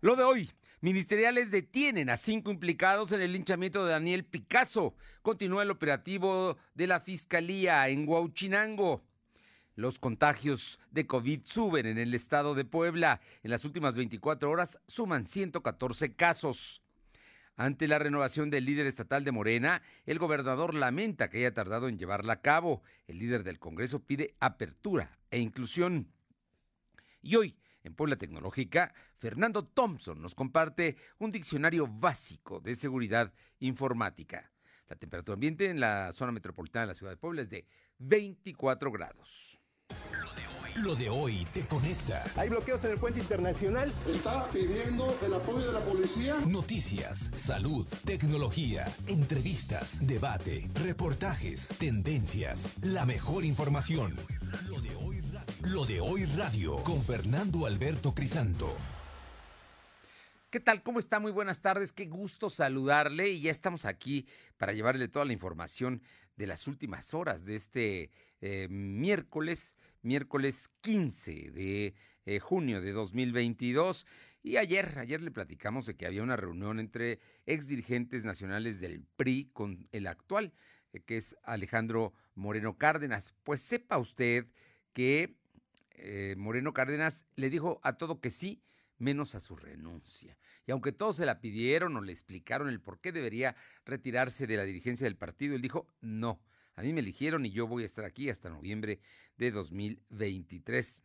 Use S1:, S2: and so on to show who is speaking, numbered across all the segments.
S1: Lo de hoy. Ministeriales detienen a cinco implicados en el linchamiento de Daniel Picasso. Continúa el operativo de la Fiscalía en Huauchinango. Los contagios de COVID suben en el estado de Puebla. En las últimas 24 horas suman 114 casos. Ante la renovación del líder estatal de Morena, el gobernador lamenta que haya tardado en llevarla a cabo. El líder del Congreso pide apertura e inclusión. Y hoy, en Puebla Tecnológica, Fernando Thompson nos comparte un diccionario básico de seguridad informática. La temperatura ambiente en la zona metropolitana de la ciudad de Puebla es de 24 grados.
S2: Lo de hoy te conecta.
S3: Hay bloqueos en el puente internacional.
S4: Está pidiendo el apoyo de la policía.
S2: Noticias, salud, tecnología, entrevistas, debate, reportajes, tendencias, la mejor información. Lo de hoy, Lo de hoy radio con Fernando Alberto Crisanto.
S1: ¿Qué tal? ¿Cómo está? Muy buenas tardes. Qué gusto saludarle y ya estamos aquí para llevarle toda la información de las últimas horas de este eh, miércoles, miércoles 15 de eh, junio de 2022. Y ayer, ayer le platicamos de que había una reunión entre ex dirigentes nacionales del PRI con el actual, eh, que es Alejandro Moreno Cárdenas. Pues sepa usted que Moreno Cárdenas le dijo a todo que sí, menos a su renuncia. Y aunque todos se la pidieron o le explicaron el por qué debería retirarse de la dirigencia del partido, él dijo, no, a mí me eligieron y yo voy a estar aquí hasta noviembre de 2023.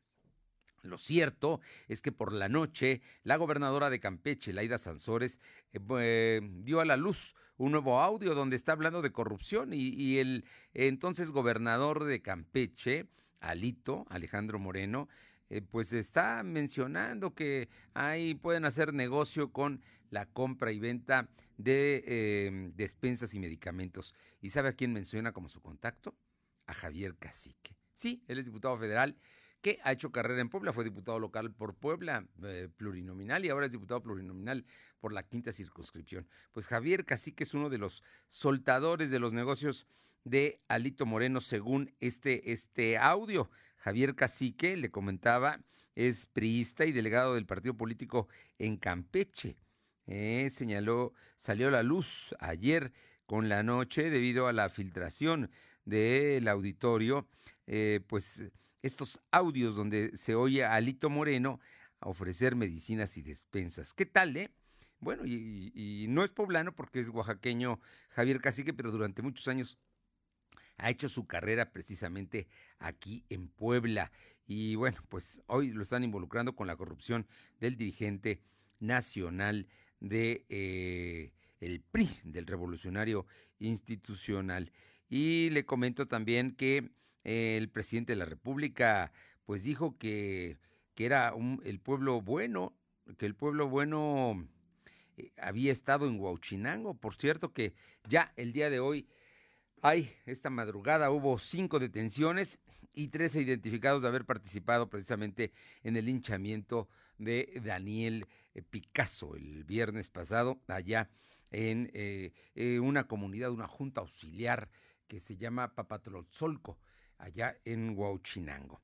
S1: Lo cierto es que por la noche la gobernadora de Campeche, Laida Sansores, eh, dio a la luz un nuevo audio donde está hablando de corrupción y el entonces gobernador de Campeche, Alito, Alejandro Moreno, eh, pues está mencionando que ahí pueden hacer negocio con la compra y venta de eh, despensas y medicamentos. ¿Y sabe a quién menciona como su contacto? A Javier Cacique. Sí, él es diputado federal que ha hecho carrera en Puebla, fue diputado local por Puebla, eh, plurinominal, y ahora es diputado plurinominal por la quinta circunscripción. Pues Javier Cacique es uno de los soltadores de los negocios de Alito Moreno, según este, este audio. Javier Cacique, le comentaba, es priista y delegado del partido político en Campeche. Eh, señaló, salió a la luz ayer con la noche debido a la filtración del auditorio, eh, pues estos audios donde se oye a Alito Moreno ofrecer medicinas y despensas. ¿Qué tal, eh? Bueno, y, y no es poblano porque es oaxaqueño Javier Cacique, pero durante muchos años ha hecho su carrera precisamente aquí en Puebla. Y bueno, pues hoy lo están involucrando con la corrupción del dirigente nacional de eh, el PRI, del Revolucionario Institucional. Y le comento también que eh, el presidente de la República pues dijo que, que era un, el pueblo bueno, que el pueblo bueno eh, había estado en Huauchinango. Por cierto que ya el día de hoy Ay, esta madrugada hubo cinco detenciones y trece identificados de haber participado precisamente en el hinchamiento de Daniel eh, Picasso el viernes pasado allá en eh, eh, una comunidad, una junta auxiliar que se llama Papatrotzolco, allá en Huauchinango.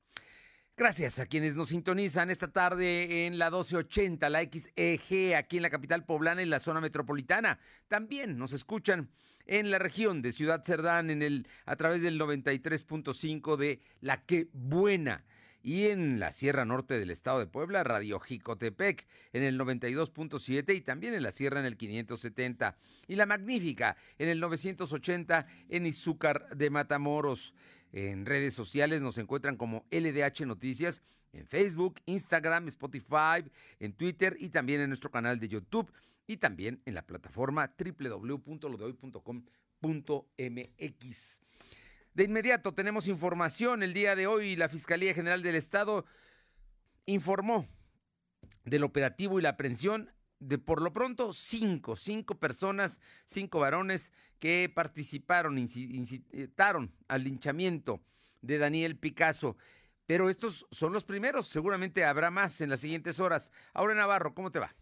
S1: Gracias a quienes nos sintonizan esta tarde en la 1280, la XEG, aquí en la capital poblana, en la zona metropolitana. También nos escuchan en la región de Ciudad Cerdán en el, a través del 93.5 de La Que Buena y en la Sierra Norte del Estado de Puebla, Radio Jicotepec en el 92.7 y también en la Sierra en el 570 y La Magnífica en el 980 en Izúcar de Matamoros. En redes sociales nos encuentran como LDH Noticias en Facebook, Instagram, Spotify, en Twitter y también en nuestro canal de YouTube y también en la plataforma www.lodehoy.com.mx. De inmediato tenemos información. El día de hoy la Fiscalía General del Estado informó del operativo y la aprehensión de por lo pronto cinco, cinco personas, cinco varones que participaron, incitaron al linchamiento de Daniel Picasso. Pero estos son los primeros, seguramente habrá más en las siguientes horas. Ahora Navarro, ¿cómo te va?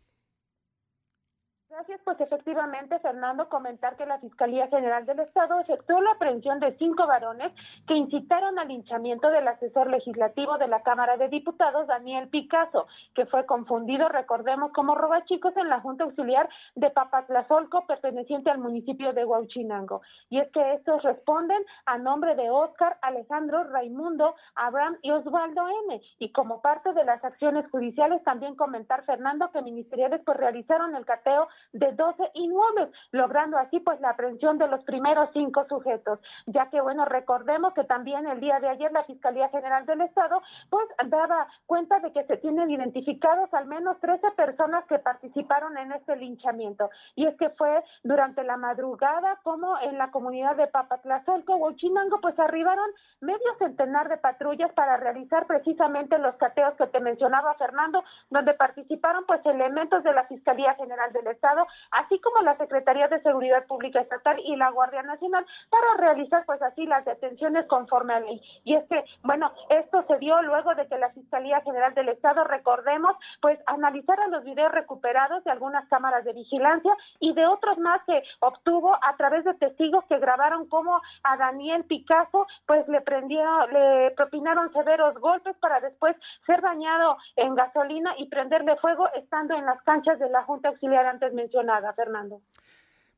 S5: Es, pues efectivamente, Fernando, comentar que la Fiscalía General del Estado efectuó la aprehensión de cinco varones que incitaron al linchamiento del asesor legislativo de la Cámara de Diputados, Daniel Picasso, que fue confundido, recordemos, como robachicos en la Junta Auxiliar de Papatlazolco, perteneciente al municipio de Huauchinango. Y es que estos responden a nombre de Óscar, Alejandro, Raimundo, Abraham y Osvaldo M. Y como parte de las acciones judiciales, también comentar, Fernando, que ministeriales pues realizaron el cateo de 12 inmuebles, logrando así pues la aprehensión de los primeros cinco sujetos, ya que bueno, recordemos que también el día de ayer la Fiscalía General del Estado pues daba cuenta de que se tienen identificados al menos 13 personas que participaron en este linchamiento. Y es que fue durante la madrugada como en la comunidad de Papatlazolco, Huachinango, pues arribaron medio centenar de patrullas para realizar precisamente los cateos que te mencionaba Fernando, donde participaron pues elementos de la Fiscalía General del Estado, así como la Secretaría de Seguridad Pública Estatal y la Guardia Nacional para realizar pues así las detenciones conforme a ley. Y es que, bueno, esto se dio luego de que la Fiscalía General del Estado, recordemos, pues analizara los videos recuperados de algunas cámaras de vigilancia y de otros más que obtuvo a través de testigos que grabaron cómo a Daniel Picasso pues le prendieron, le propinaron severos golpes para después ser dañado en gasolina y prenderle fuego estando en las canchas de la Junta Auxiliar antes mencionada, Fernando.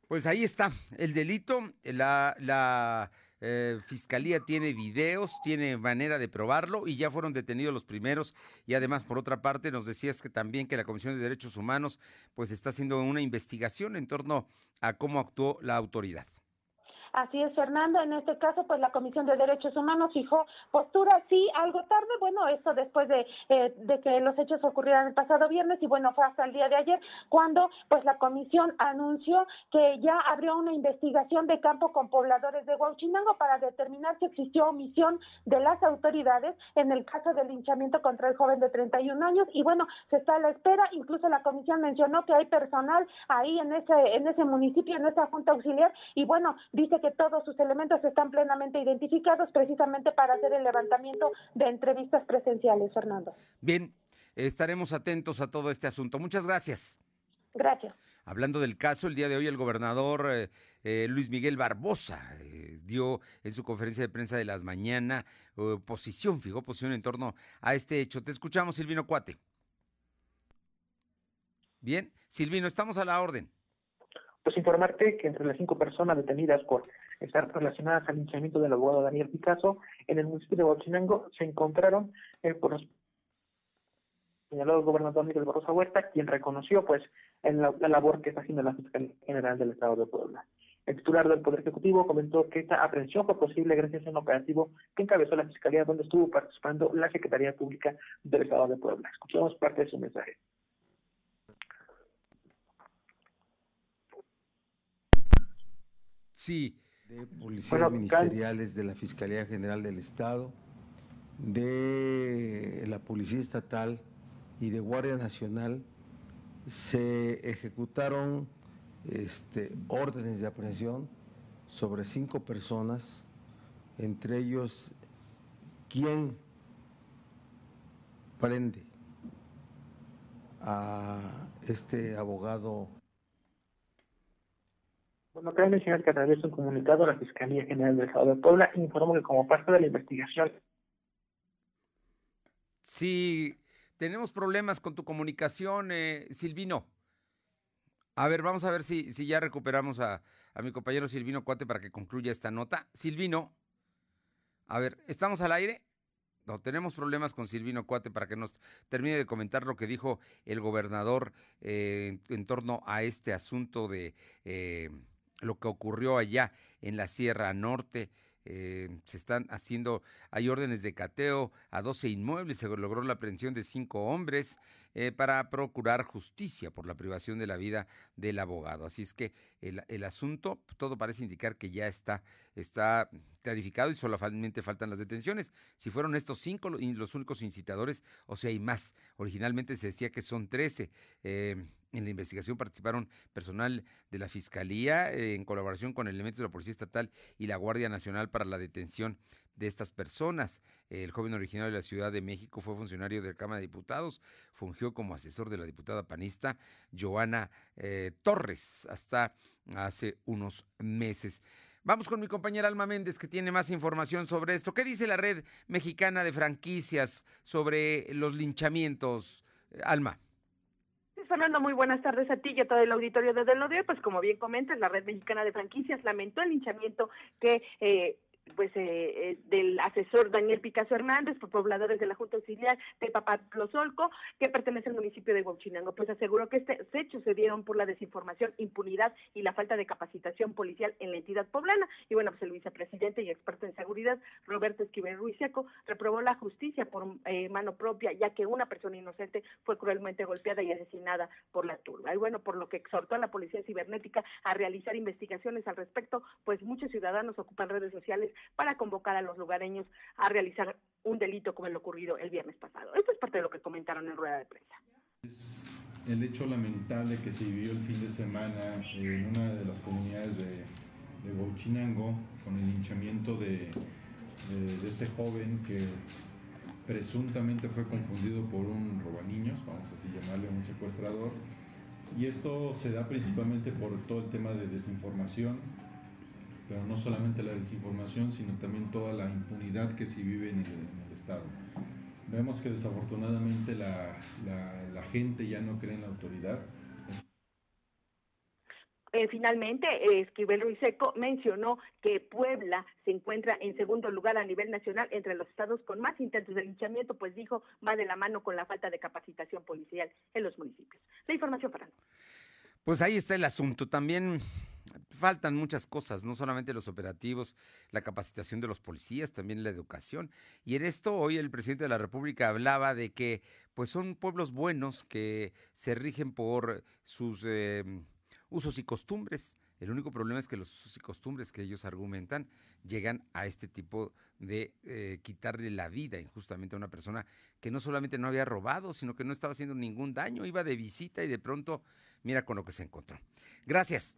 S1: Pues ahí está el delito, la, la eh, fiscalía tiene videos, tiene manera de probarlo y ya fueron detenidos los primeros y además por otra parte nos decías que también que la Comisión de Derechos Humanos pues está haciendo una investigación en torno a cómo actuó la autoridad.
S5: Así es, Fernando. En este caso, pues la Comisión de Derechos Humanos fijó postura, sí, algo tarde. Bueno, esto después de, eh, de que los hechos ocurrieran el pasado viernes y bueno, fue hasta el día de ayer cuando pues la comisión anunció que ya abrió una investigación de campo con pobladores de Huachinango para determinar si existió omisión de las autoridades en el caso del linchamiento contra el joven de 31 años y bueno, se está a la espera. Incluso la comisión mencionó que hay personal ahí en ese en ese municipio, en esa junta auxiliar y bueno, dice que todos sus elementos están plenamente identificados precisamente para hacer el levantamiento de entrevistas presenciales, Fernando.
S1: Bien, estaremos atentos a todo este asunto. Muchas gracias.
S5: Gracias.
S1: Hablando del caso, el día de hoy el gobernador eh, eh, Luis Miguel Barbosa eh, dio en su conferencia de prensa de las mañanas posición, fijó posición en torno a este hecho. Te escuchamos, Silvino Cuate. Bien, Silvino, estamos a la orden.
S6: Pues informarte que entre las cinco personas detenidas por estar relacionadas al linchamiento del abogado Daniel Picasso en el municipio de Huachinango se encontraron el por señalado gobernador Miguel Barrosa Huerta, quien reconoció pues en la, labor que está haciendo la Fiscalía General del Estado de Puebla. El titular del Poder Ejecutivo comentó que esta aprehensión fue posible gracias a un operativo que encabezó la Fiscalía, donde estuvo participando la Secretaría Pública del Estado de Puebla. Escuchamos parte de su mensaje.
S1: Sí.
S7: De policías ministeriales de la Fiscalía General del Estado, de la Policía Estatal y de Guardia Nacional se ejecutaron este, órdenes de aprehensión sobre cinco personas, entre ellos quien prende a este abogado
S6: bueno, cabe mencionar que a través de un comunicado la Fiscalía General del Estado de Puebla informó que como parte de la investigación...
S1: Sí, tenemos problemas con tu comunicación, eh, Silvino. A ver, vamos a ver si, si ya recuperamos a, a mi compañero Silvino Cuate para que concluya esta nota. Silvino, a ver, ¿estamos al aire? No, tenemos problemas con Silvino Cuate para que nos termine de comentar lo que dijo el gobernador eh, en, torno a este asunto de eh, lo que ocurrió allá en la Sierra Norte. Eh, se están haciendo, hay órdenes de cateo a 12 inmuebles, se logró la aprehensión de cinco hombres eh, para procurar justicia por la privación de la vida del abogado. Así es que el, asunto, todo parece indicar que ya está, está clarificado y solamente faltan las detenciones. Si fueron estos cinco los únicos incitadores, o sea, hay más. Originalmente se decía que son 13. Eh, En la investigación participaron personal de la Fiscalía eh, en colaboración con elementos de la Policía Estatal y la Guardia Nacional para la detención de estas personas. El joven originario de la Ciudad de México fue funcionario de la Cámara de Diputados, fungió como asesor de la diputada panista Joana eh, Torres hasta hace unos meses. Vamos con mi compañera Alma Méndez, que tiene más información sobre esto. ¿Qué dice la red mexicana de franquicias sobre los linchamientos? Alma.
S8: Fernando, muy buenas tardes a ti y a todo el auditorio de Del Pues como bien comentas, la Red Mexicana de Franquicias lamentó el linchamiento que eh, pues eh, eh, del asesor Daniel Picasso Hernández por pobladores de la Junta Auxiliar de Papatlozolco que pertenece al municipio de Huachinango, pues aseguró que estos hechos se dieron por la desinformación, impunidad y la falta de capacitación policial en la entidad poblana. Y bueno, pues el vicepresidente y experto en seguridad, Roberto Esquivel Ruiz Seco, reprobó la justicia por eh, mano propia, ya que una persona inocente fue cruelmente golpeada y asesinada por la turba. Y bueno, por lo que exhortó a la policía cibernética a realizar investigaciones al respecto, pues muchos ciudadanos ocupan redes sociales para convocar a los lugareños a realizar un delito como el ocurrido el viernes pasado. Esto es parte de lo que comentaron en rueda de prensa.
S9: Es el hecho lamentable que se vivió el fin de semana en una de las comunidades de, de con el hinchamiento de, de, este joven que presuntamente fue confundido por un robaniños, vamos así llamarle un secuestrador, y esto se da principalmente por todo el tema de desinformación, pero no solamente la desinformación, sino también toda la impunidad que se vive en el, Estado. Vemos que desafortunadamente la, la, gente ya no cree en la autoridad.
S8: Eh, finalmente, eh, Esquivel Ruiz Seco mencionó que Puebla se encuentra en segundo lugar a nivel nacional entre los estados con más intentos de linchamiento, pues dijo, va de la mano con la falta de capacitación policial en los municipios. La información, para
S1: Pues ahí está el asunto. También faltan muchas cosas, no solamente los operativos, la capacitación de los policías, también la educación. Y en esto hoy el presidente de la República hablaba de que pues son pueblos buenos que se rigen por sus em, usos y costumbres. El único problema es que los usos y costumbres que ellos argumentan llegan a este tipo de eh, quitarle la vida injustamente a una persona que no solamente no había robado, sino que no estaba haciendo ningún daño, iba de visita y de pronto mira con lo que se encontró. Gracias.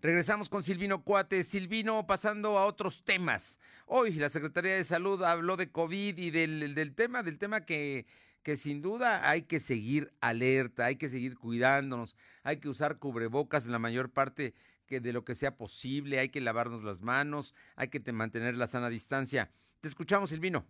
S1: Regresamos con Silvino Cuate. Silvino, pasando a otros temas. Hoy la Secretaría de Salud habló de COVID y del, del tema, del tema que, que sin duda hay que seguir alerta, hay que seguir cuidándonos, hay que usar cubrebocas en la mayor parte que de lo que sea posible, hay que lavarnos las manos, hay que mantener la sana distancia. Te escuchamos, Silvino.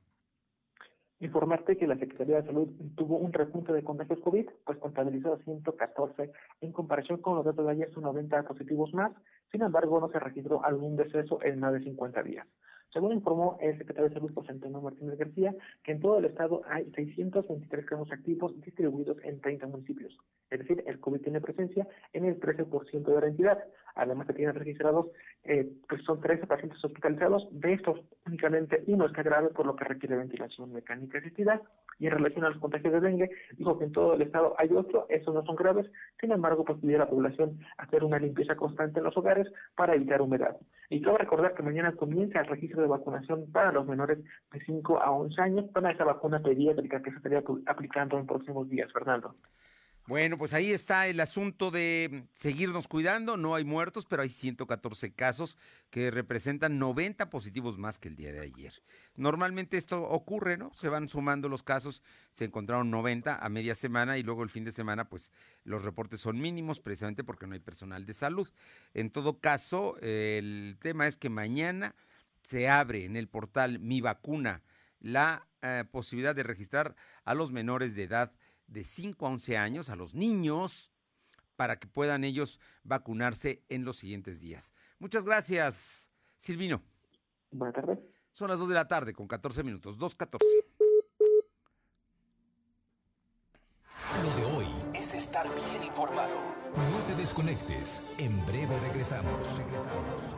S6: Informarte que la Secretaría de Salud tuvo un repunte de contagios COVID, pues contabilizó 114 en comparación con los datos de ayer, son 90 positivos más. Sin embargo, no se registró algún deceso en más de 50 días. Según informó el secretario de Salud, José Antonio Martínez García, que en todo el estado hay 623 casos activos distribuidos en 30 municipios. Es decir, el COVID tiene presencia en el 13% de la entidad. Además, se tienen registrados, eh, pues son 13 pacientes hospitalizados. De estos, únicamente uno está grave, por lo que requiere ventilación mecánica asistida. Y en relación a los contagios de dengue, dijo que en todo el estado hay otro, esos no son graves. Sin embargo, pues pidió a la población hacer una limpieza constante en los hogares para evitar humedad. Y quiero recordar que mañana comienza el registro de vacunación para los menores de 5 a 11 años para esa vacuna pediátrica que se estaría aplicando en próximos días, Fernando.
S1: Bueno, pues ahí está el asunto de seguirnos cuidando. No hay muertos, pero hay 114 casos que representan 90 positivos más que el día de ayer. Normalmente esto ocurre, ¿no? Se van sumando los casos, se encontraron 90 a media semana y luego el fin de semana, pues los reportes son mínimos precisamente porque no hay personal de salud. En todo caso, el tema es que mañana se abre en el portal Mi Vacuna la eh, posibilidad de registrar a los menores de edad de 5 a 11 años, a los niños, para que puedan ellos vacunarse en los siguientes días. Muchas gracias, Silvino.
S6: Buenas tardes.
S1: Son las 2 de la tarde con 14 minutos, 2.14.
S2: Lo de hoy es estar bien informado. No te desconectes. En breve regresamos. Regresamos.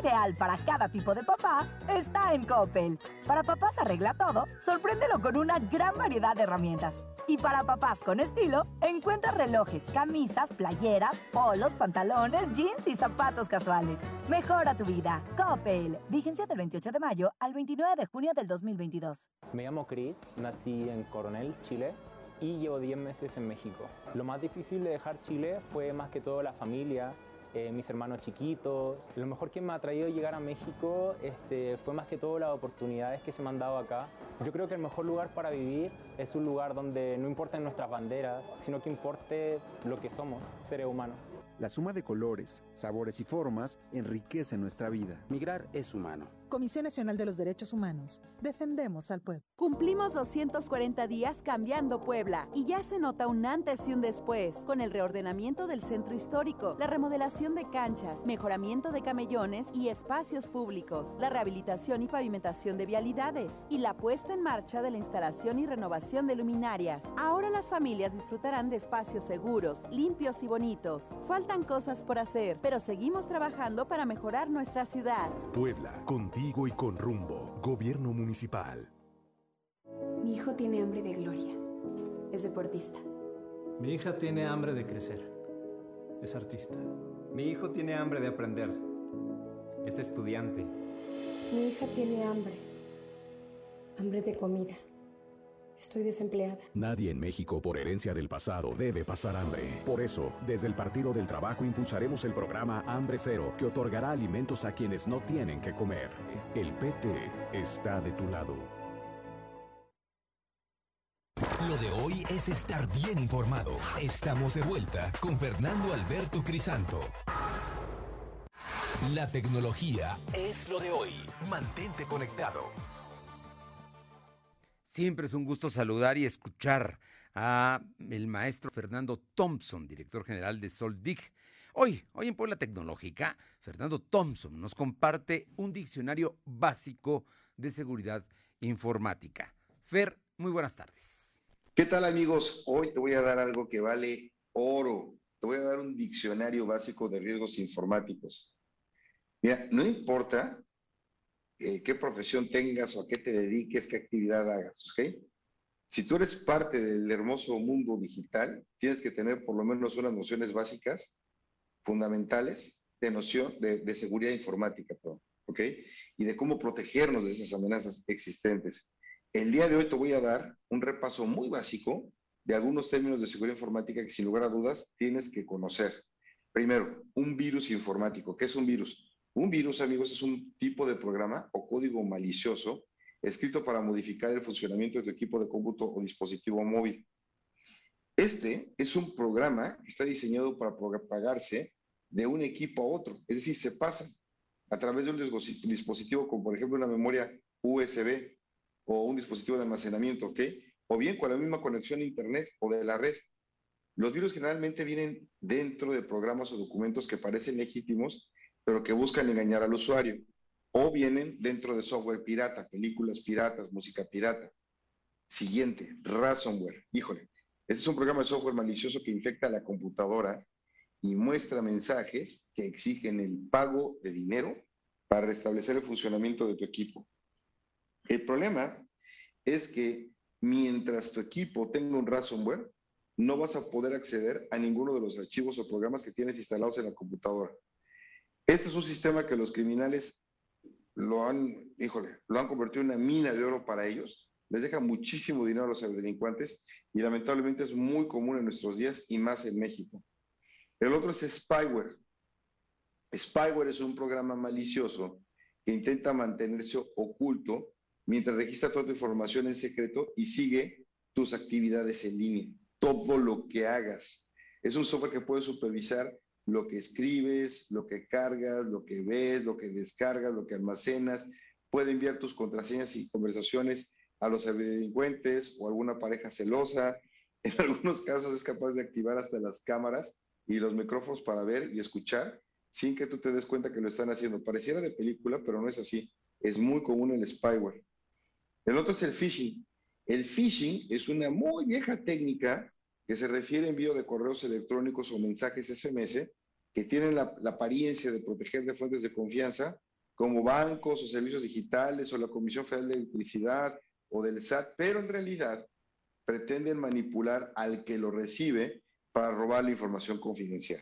S10: Ideal para cada tipo de papá está en Coppel. Para papás arregla todo, sorpréndelo con una gran variedad de herramientas Y para papás con estilo, encuentra relojes, camisas, playeras, polos, pantalones, jeans y zapatos casuales. Mejora tu vida. Coppel. Vigencia del 28 de mayo al 29 de junio del 2022.
S11: Me llamo Chris, nací en Coronel, Chile y llevo 10 meses en México. Lo más difícil de dejar Chile fue más que todo la familia, eh, mis hermanos chiquitos. Lo mejor que me ha traído llegar a México este, fue más que todo las oportunidades que se me han dado acá. Yo creo que el mejor lugar para vivir es un lugar donde no importen nuestras banderas, sino que importe lo que somos, seres humanos.
S12: La suma de colores, sabores y formas enriquece nuestra vida.
S13: Migrar es humano.
S14: Comisión Nacional de los Derechos Humanos. Defendemos al pueblo.
S15: Cumplimos 240 días cambiando Puebla y ya se nota un antes y un después con el reordenamiento del centro histórico, la remodelación de canchas, mejoramiento de camellones y espacios públicos, la rehabilitación y pavimentación de vialidades y la puesta en marcha de la instalación y renovación de luminarias. Ahora las familias disfrutarán de espacios seguros, limpios y bonitos. Faltan cosas por hacer, pero seguimos trabajando para mejorar nuestra ciudad.
S2: Puebla, contigo y con rumbo. Gobierno municipal.
S16: Mi hijo tiene hambre de gloria. Es deportista.
S17: Mi hija tiene hambre de crecer. Es artista.
S18: Mi hijo tiene hambre de aprender. Es estudiante.
S16: Mi hija tiene hambre. Hambre de comida. Estoy desempleada.
S2: Nadie en México por herencia del pasado debe pasar hambre. Por eso, desde el Partido del Trabajo impulsaremos el programa Hambre Cero, que otorgará alimentos a quienes no tienen que comer. El PT está de tu lado. Lo de hoy es estar bien informado. Estamos de vuelta con Fernando Alberto Crisanto. La tecnología es lo de hoy. Mantente conectado.
S1: Siempre es un gusto saludar y escuchar a el maestro Fernando Thompson, director general de Soldig. Hoy, hoy en Puebla Tecnológica, Fernando Thompson nos comparte un diccionario básico de seguridad informática. Fer, muy buenas tardes.
S19: ¿Qué tal amigos? Hoy te voy a dar algo que vale oro. Te voy a dar un diccionario básico de riesgos informáticos. Mira, no importa eh, qué profesión tengas o a qué te dediques, qué actividad hagas, ¿ok? Si tú eres parte del hermoso mundo digital, tienes que tener por lo menos unas nociones básicas, fundamentales, de noción de, de seguridad informática, ¿ok? Y de cómo protegernos de esas amenazas existentes. El día de hoy te voy a dar un repaso muy básico de algunos términos de seguridad informática que sin lugar a dudas tienes que conocer. Primero, un virus informático. ¿Qué es un virus? Un virus, amigos, es un tipo de programa o código malicioso escrito para modificar el funcionamiento de tu equipo de cómputo o dispositivo móvil. Este es un programa que está diseñado para propagarse de un equipo a otro, es decir, se pasa a través de un dispositivo como por ejemplo una memoria USB o un dispositivo de almacenamiento, ¿ok? O bien con la misma conexión a Internet o de la red. Los virus generalmente vienen dentro de programas o documentos que parecen legítimos, pero que buscan engañar al usuario. O vienen dentro de software pirata, películas piratas, música pirata. Siguiente, ransomware. Híjole, este es un programa de software malicioso que infecta la computadora y muestra mensajes que exigen el pago de dinero para restablecer el funcionamiento de tu equipo. El problema es que mientras tu equipo tenga un ransomware, no vas a poder acceder a ninguno de los archivos o programas que tienes instalados en la computadora. Este es un sistema que los criminales lo han, híjole, lo han convertido en una mina de oro para ellos. Les deja muchísimo dinero a los delincuentes y lamentablemente es muy común en nuestros días y más en México. El otro es spyware. Spyware es un programa malicioso que intenta mantenerse oculto mientras registra toda tu información en secreto y sigue tus actividades en línea, todo lo que hagas. Es un software que puede supervisar lo que escribes, lo que cargas, lo que ves, lo que descargas, lo que almacenas. Puede enviar tus contraseñas y conversaciones a los delincuentes o alguna pareja celosa. En algunos casos es capaz de activar hasta las cámaras y los micrófonos para ver y escuchar sin que tú te des cuenta que lo están haciendo. Pareciera de película, pero no es así. Es muy común el spyware. El otro es el phishing. El phishing es una muy vieja técnica que se refiere a envío de correos electrónicos o mensajes SMS que tienen la, la, apariencia de proteger de fuentes de confianza, como bancos o servicios digitales o la Comisión Federal de Electricidad o del SAT, pero en realidad pretenden manipular al que lo recibe para robar la información confidencial.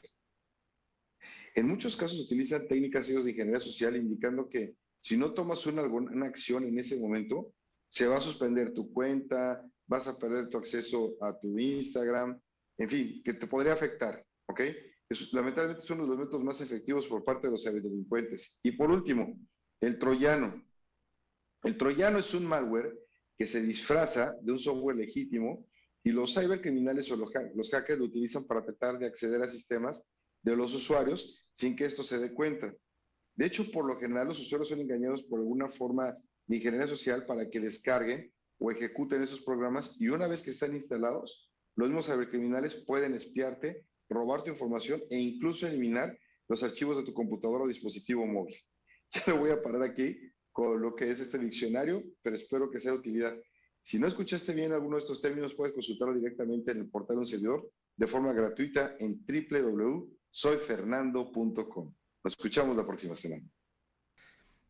S19: En muchos casos utilizan técnicas de ingeniería social indicando que si no tomas una, alguna acción en ese momento, se va a suspender tu cuenta, vas a perder tu acceso a tu Instagram, en fin, que te podría afectar, ¿ok? Lamentablemente es uno de los métodos más efectivos por parte de los delincuentes. Y por último, el troyano. El troyano es un malware que se disfraza de un software legítimo y los cybercriminales o los, los hackers lo utilizan para tratar de acceder a sistemas de los usuarios sin que esto se dé cuenta. De hecho, por lo general los usuarios son engañados por alguna forma de ingeniería social para que descarguen o ejecuten esos programas y una vez que están instalados, los mismos cibercriminales pueden espiarte, robar tu información e incluso eliminar los archivos de tu computadora o dispositivo móvil. Ya lo voy a parar aquí con lo que es este diccionario, pero espero que sea de utilidad. Si no escuchaste bien alguno de estos términos, puedes consultarlo directamente en el portal de un servidor de forma gratuita en www.soyfernando.com. Nos escuchamos la próxima semana.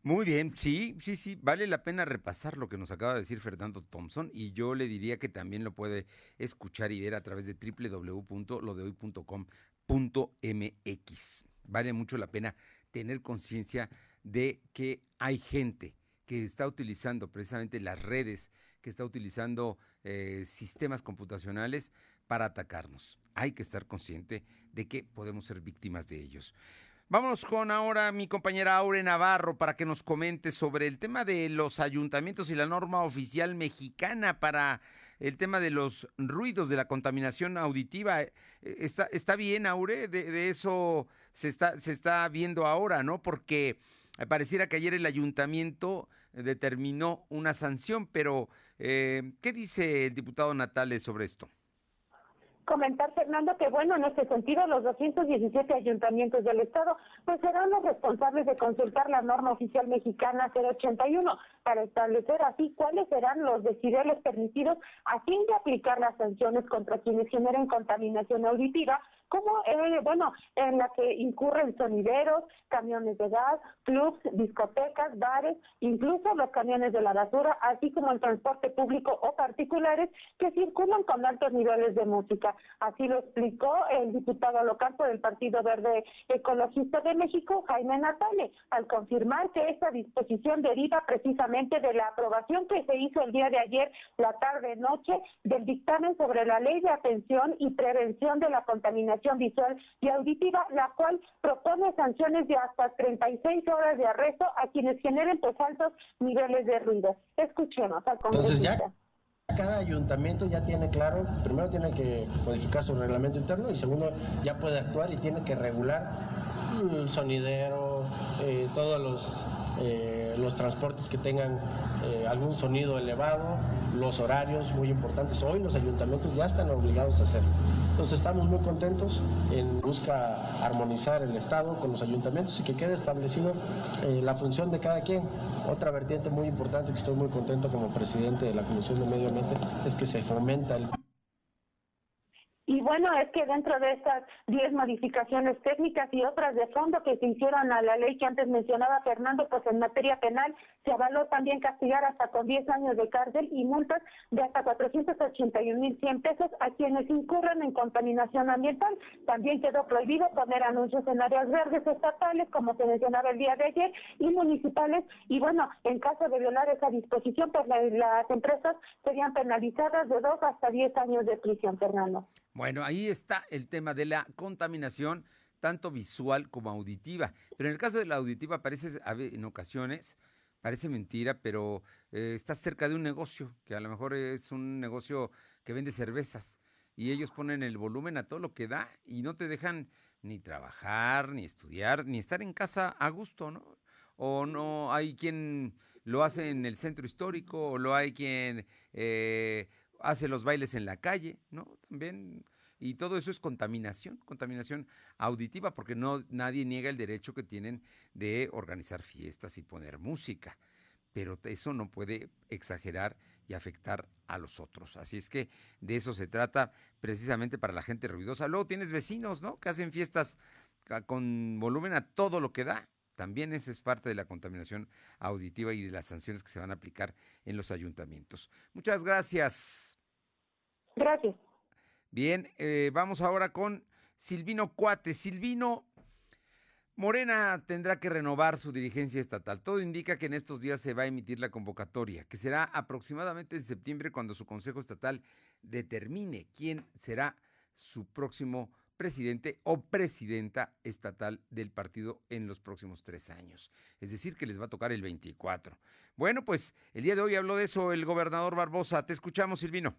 S1: Muy bien, sí, sí, sí, vale la pena repasar lo que nos acaba de decir Fernando Thompson y yo le diría que también lo puede escuchar y ver a través de www.lodehoy.com.mx. Vale mucho la pena tener conciencia de que hay gente que está utilizando precisamente las redes, que está utilizando eh, sistemas computacionales para atacarnos. Hay que estar consciente de que podemos ser víctimas de ellos. Vamos con ahora mi compañera Aure Navarro para que nos comente sobre el tema de los ayuntamientos y la norma oficial mexicana para el tema de los ruidos de la contaminación auditiva. Eh, ¿Está, está bien, Aure? De, eso se está, se está viendo ahora, ¿no? Porque pareciera que ayer el ayuntamiento determinó una sanción, pero eh, ¿qué dice el diputado Natales sobre esto?
S5: Comentar, Fernando, que bueno, en este sentido, los 217 ayuntamientos del Estado pues serán los responsables de consultar la norma oficial mexicana 081 para establecer así cuáles serán los decibeles permitidos a fin de aplicar las sanciones contra quienes generen contaminación auditiva como, eh, bueno, en la que incurren sonideros, camiones de gas, clubs, discotecas, bares, incluso los camiones de la basura, así como el transporte público o particulares que circulan con altos niveles de música. Así lo explicó el diputado local por el Partido Verde Ecologista de México, Jaime Natale, al confirmar que esta disposición deriva precisamente de la aprobación que se hizo el día de ayer, la tarde-noche, del dictamen sobre la ley de atención y prevención de la contaminación visual y auditiva, la cual propone sanciones de hasta 36 horas de arresto a quienes generen pues altos niveles de ruido. Escuchemos al
S13: Entonces ya cada ayuntamiento ya tiene claro, primero tiene que modificar su reglamento interno y segundo ya puede actuar y tiene que regular el sonidero, eh, todos los eh, los transportes que tengan eh, algún sonido elevado, los horarios muy importantes. Hoy los ayuntamientos ya están obligados a hacerlo. Entonces estamos muy contentos en busca armonizar el Estado con los ayuntamientos y que quede establecido eh, la función de cada quien. Otra vertiente muy importante que estoy muy contento como presidente de la Comisión de Medio Ambiente es que se fomenta el
S5: y bueno, es que dentro de estas 10 modificaciones técnicas y otras de fondo que se hicieron a la ley que antes mencionaba Fernando, pues en materia penal se avaló también castigar hasta con 10 años de cárcel y multas de hasta 481.100 pesos a quienes incurran en contaminación ambiental. También quedó prohibido poner anuncios en áreas verdes estatales, como se mencionaba el día de ayer, y municipales. Y bueno, en caso de violar esa disposición, pues las empresas serían penalizadas de 2 hasta 10 años de prisión, Fernando.
S1: Bueno, ahí está el tema de la contaminación, tanto visual como auditiva. Pero en el caso de la auditiva parece, en ocasiones, parece mentira, pero eh, está cerca de un negocio, que a lo mejor es un negocio que vende cervezas. Y ellos ponen el volumen a todo lo que da y no te dejan ni trabajar, ni estudiar, ni estar en casa a gusto, ¿no? O no hay quien lo hace en el centro histórico, o lo hay quien eh, hace los bailes en la calle, ¿no? También y todo eso es contaminación, contaminación auditiva, porque no nadie niega el derecho que tienen de organizar fiestas y poner música, pero eso no puede exagerar y afectar a los otros. Así es que de eso se trata precisamente para la gente ruidosa. Luego tienes vecinos, ¿no? Que hacen fiestas con volumen a todo lo que da. También eso es parte de la contaminación auditiva y de las sanciones que se van a aplicar en los ayuntamientos. Muchas gracias.
S5: Gracias.
S1: Bien, eh, vamos ahora con Silvino Cuate. Silvino, Morena tendrá que renovar su dirigencia estatal. Todo indica que en estos días se va a emitir la convocatoria, que será aproximadamente en septiembre cuando su Consejo Estatal determine quién será su próximo presidente o presidenta estatal del partido en los próximos tres años. Es decir, que les va a tocar el 24. Bueno, pues el día de hoy habló de eso el gobernador Barbosa. Te escuchamos, Silvino.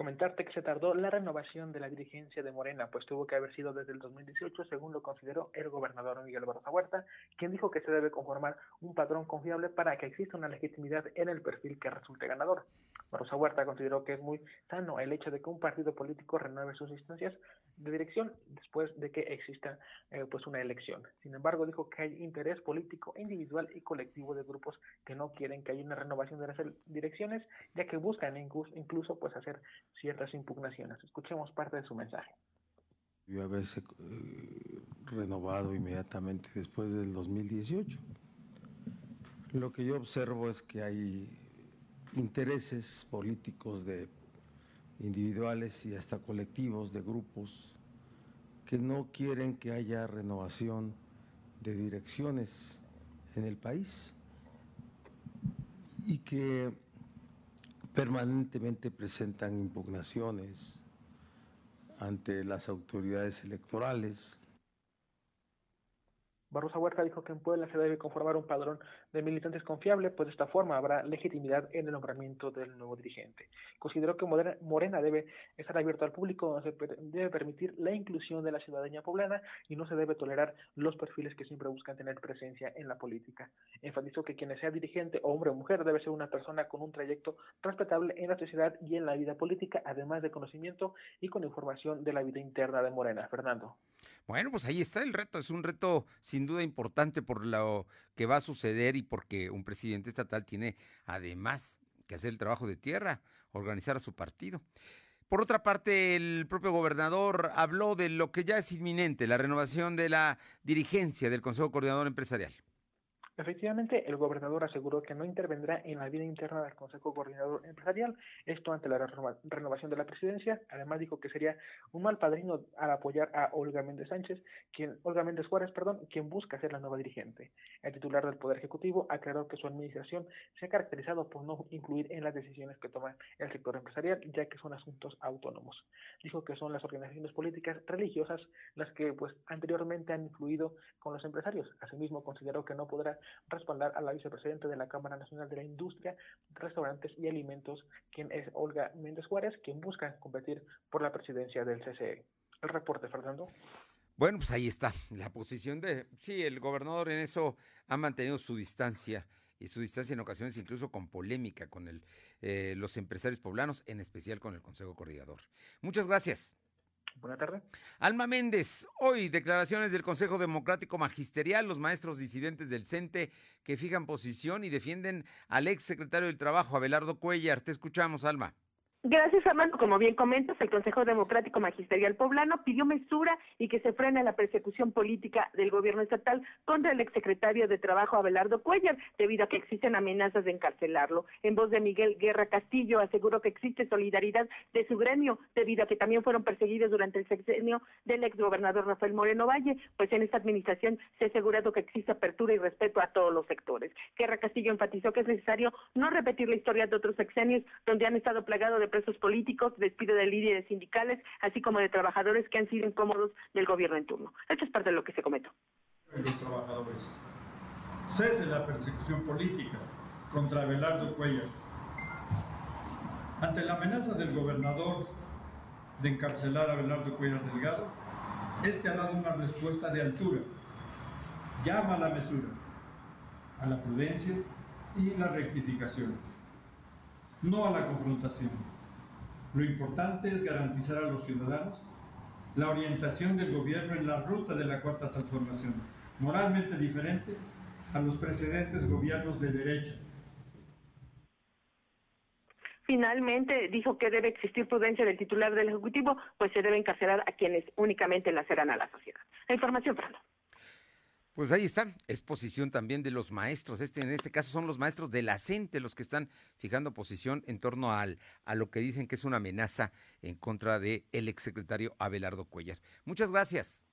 S6: Comentarte que se tardó la renovación de la dirigencia de Morena, pues tuvo que haber sido desde el 2018, según lo consideró el gobernador Miguel Barroso Huerta, quien dijo que se debe conformar un padrón confiable para que exista una legitimidad en el perfil que resulte ganador. Barroso Huerta consideró que es muy sano el hecho de que un partido político renueve sus instancias de dirección después de que exista eh, pues una elección. Sin embargo, dijo que hay interés político individual y colectivo de grupos que no quieren que haya una renovación de las direcciones, ya que buscan incluso, incluso pues hacer ciertas impugnaciones. Escuchemos parte de su mensaje.
S7: Debió haberse eh, renovado inmediatamente después del 2018. Lo que yo observo es que hay intereses políticos de individuales y hasta colectivos de grupos que no quieren que haya renovación de direcciones en el país y que permanentemente presentan impugnaciones ante las autoridades electorales.
S6: Barrosa Huerta dijo que en Puebla se debe conformar un padrón de militantes confiable, pues de esta forma habrá legitimidad en el nombramiento del nuevo dirigente. Consideró que Morena debe estar abierto al público, se debe permitir la inclusión de la ciudadanía poblana y no se debe tolerar los perfiles que siempre buscan tener presencia en la política. Enfatizó que quien sea dirigente, hombre o mujer, debe ser una persona con un trayecto respetable en la sociedad y en la vida política, además de conocimiento y con información de la vida interna de Morena. Fernando.
S1: Bueno, pues ahí está el reto, es un reto sin duda importante por lo que va a suceder y porque un presidente estatal tiene además que hacer el trabajo de tierra, organizar a su partido. Por otra parte, el propio gobernador habló de lo que ya es inminente, la renovación de la dirigencia del Consejo Coordinador Empresarial.
S6: Efectivamente, el gobernador aseguró que no intervendrá en la vida interna del Consejo Coordinador Empresarial, esto ante la renovación de la presidencia. Además dijo que sería un mal padrino al apoyar a Olga Méndez Sánchez, quien Olga Méndez Juárez, perdón, quien busca ser la nueva dirigente. El titular del Poder Ejecutivo aclaró que su administración se ha caracterizado por no incluir en las decisiones que toma el sector empresarial, ya que son asuntos autónomos. Dijo que son las organizaciones políticas religiosas las que pues anteriormente han influido con los empresarios. Asimismo, consideró que no podrá respaldar a la vicepresidenta de la Cámara Nacional de la Industria, Restaurantes y Alimentos, quien es Olga Méndez Juárez, quien busca competir por la presidencia del CCE. El reporte, Fernando.
S1: Bueno, pues ahí está la posición de, sí, el gobernador en eso ha mantenido su distancia y su distancia en ocasiones incluso con polémica con el, eh, los empresarios poblanos, en especial con el Consejo Coordinador. Muchas gracias.
S6: Buenas tardes.
S1: Alma Méndez, hoy declaraciones del Consejo Democrático Magisterial, los maestros disidentes del CENTE que fijan posición y defienden al ex secretario del Trabajo, Abelardo Cuellar. Te escuchamos, Alma.
S8: Gracias, Armando. Como bien comentas, el Consejo Democrático Magisterial Poblano pidió mesura y que se frene la persecución política del gobierno estatal contra el exsecretario de Trabajo Abelardo Cuellar, debido a que existen amenazas de encarcelarlo. En voz de Miguel Guerra Castillo, aseguró que existe solidaridad de su gremio, debido a que también fueron perseguidos durante el sexenio del exgobernador Rafael Moreno Valle, pues en esta administración se ha asegurado que existe apertura y respeto a todos los sectores. Guerra Castillo enfatizó que es necesario no repetir la historia de otros sexenios donde han estado plagados de presos políticos, despido de líderes sindicales, así como de trabajadores que han sido incómodos del gobierno en turno. Esto es parte de lo que se comentó.
S9: Los trabajadores. Cese la persecución política contra Abelardo Cuellar. Ante la amenaza del gobernador de encarcelar a Abelardo Cuellar Delgado, este ha dado una respuesta de altura. Llama a la mesura, a la prudencia y la rectificación, no a la confrontación. Lo importante es garantizar a los ciudadanos la orientación del gobierno en la ruta de la cuarta transformación, moralmente diferente a los precedentes gobiernos de derecha.
S8: Finalmente dijo que debe existir prudencia del titular del Ejecutivo, pues se debe encarcelar a quienes únicamente laceran a la sociedad. La información, Fernando.
S1: Pues ahí está, es posición también de los maestros. Este, en este caso son los maestros de la CENTE los que están fijando posición en torno al, a lo que dicen que es una amenaza en contra del el exsecretario Abelardo Cuellar. Muchas gracias.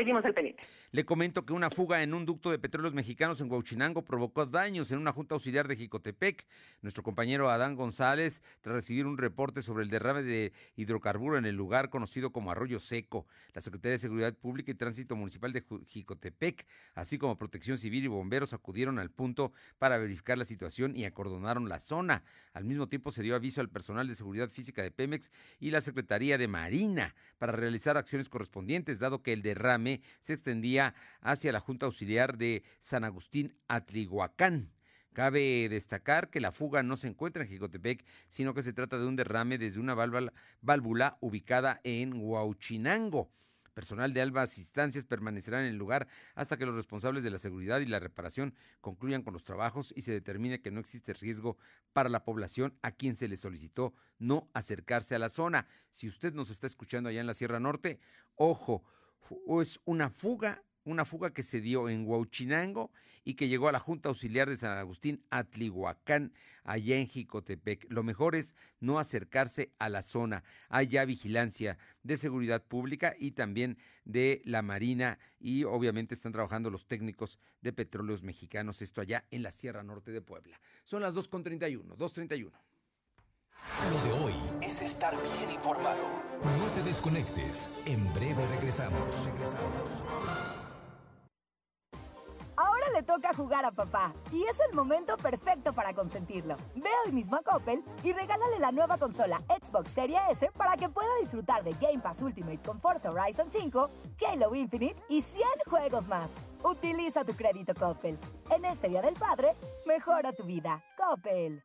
S8: Seguimos el pendiente.
S1: Le comento que una fuga en un ducto de petróleos mexicanos en Huauchinango provocó daños en una junta auxiliar de Jicotepec. Nuestro compañero Adán González, tras recibir un reporte sobre el derrame de hidrocarburo en el lugar conocido como Arroyo Seco, la Secretaría de Seguridad Pública y Tránsito Municipal de Jicotepec, así como Protección Civil y bomberos acudieron al punto para verificar la situación y acordonaron la zona. Al mismo tiempo se dio aviso al personal de seguridad física de Pemex y la Secretaría de Marina para realizar acciones correspondientes, dado que el derrame se extendía hacia la Junta Auxiliar de San Agustín Atlihuacán. Cabe destacar que la fuga no se encuentra en Jicotepec, sino que se trata de un derrame desde una válvula, ubicada en Huauchinango. Personal de ambas instancias permanecerá en el lugar hasta que los responsables de la seguridad y la reparación concluyan con los trabajos y se determine que no existe riesgo para la población a quien se le solicitó no acercarse a la zona. Si usted nos está escuchando allá en la Sierra Norte, ojo, es una fuga, una fuga que se dio en Huauchinango y que llegó a la Junta Auxiliar de San Agustín Atlihuacán, allá en Jicotepec. Lo mejor es no acercarse a la zona. Hay ya vigilancia de seguridad pública y también de la Marina y obviamente están trabajando los técnicos de petróleos mexicanos, esto allá en la Sierra Norte de Puebla. Son las 2.31, 2.31.
S2: Lo de hoy es estar bien informado. No te desconectes. En breve regresamos. Regresamos.
S10: Ahora le toca jugar a papá y es el momento perfecto para consentirlo. Ve hoy mismo a Coppel y regálale la nueva consola Xbox Series S para que pueda disfrutar de Game Pass Ultimate con Forza Horizon 5, Halo Infinite y 100 juegos más. Utiliza tu crédito Coppel. En este Día del Padre, mejora tu vida. Coppel.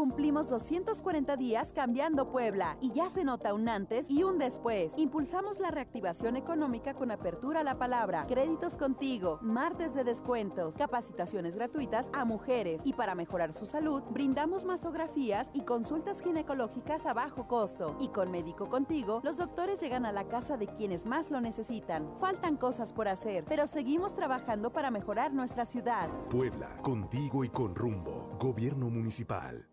S15: Cumplimos 240 días cambiando Puebla y ya se nota un antes y un después. Impulsamos la reactivación económica con apertura a la palabra, créditos contigo, martes de descuentos, capacitaciones gratuitas a mujeres y para mejorar su salud, brindamos mastografías y consultas ginecológicas a bajo costo. Y con Médico Contigo, los doctores llegan a la casa de quienes más lo necesitan. Faltan cosas por hacer, pero seguimos trabajando para mejorar nuestra ciudad.
S2: Puebla, contigo y con rumbo. Gobierno Municipal.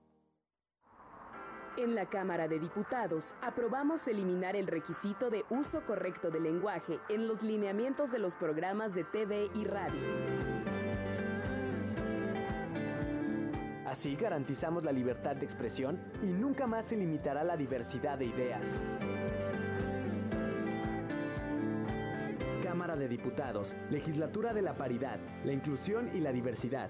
S20: En la Cámara de Diputados aprobamos eliminar el requisito de uso correcto del lenguaje en los lineamientos de los programas de TV y radio.
S21: Así garantizamos la libertad de expresión y nunca más se limitará la diversidad de ideas. Cámara de Diputados, Legislatura de la Paridad, la Inclusión y la Diversidad.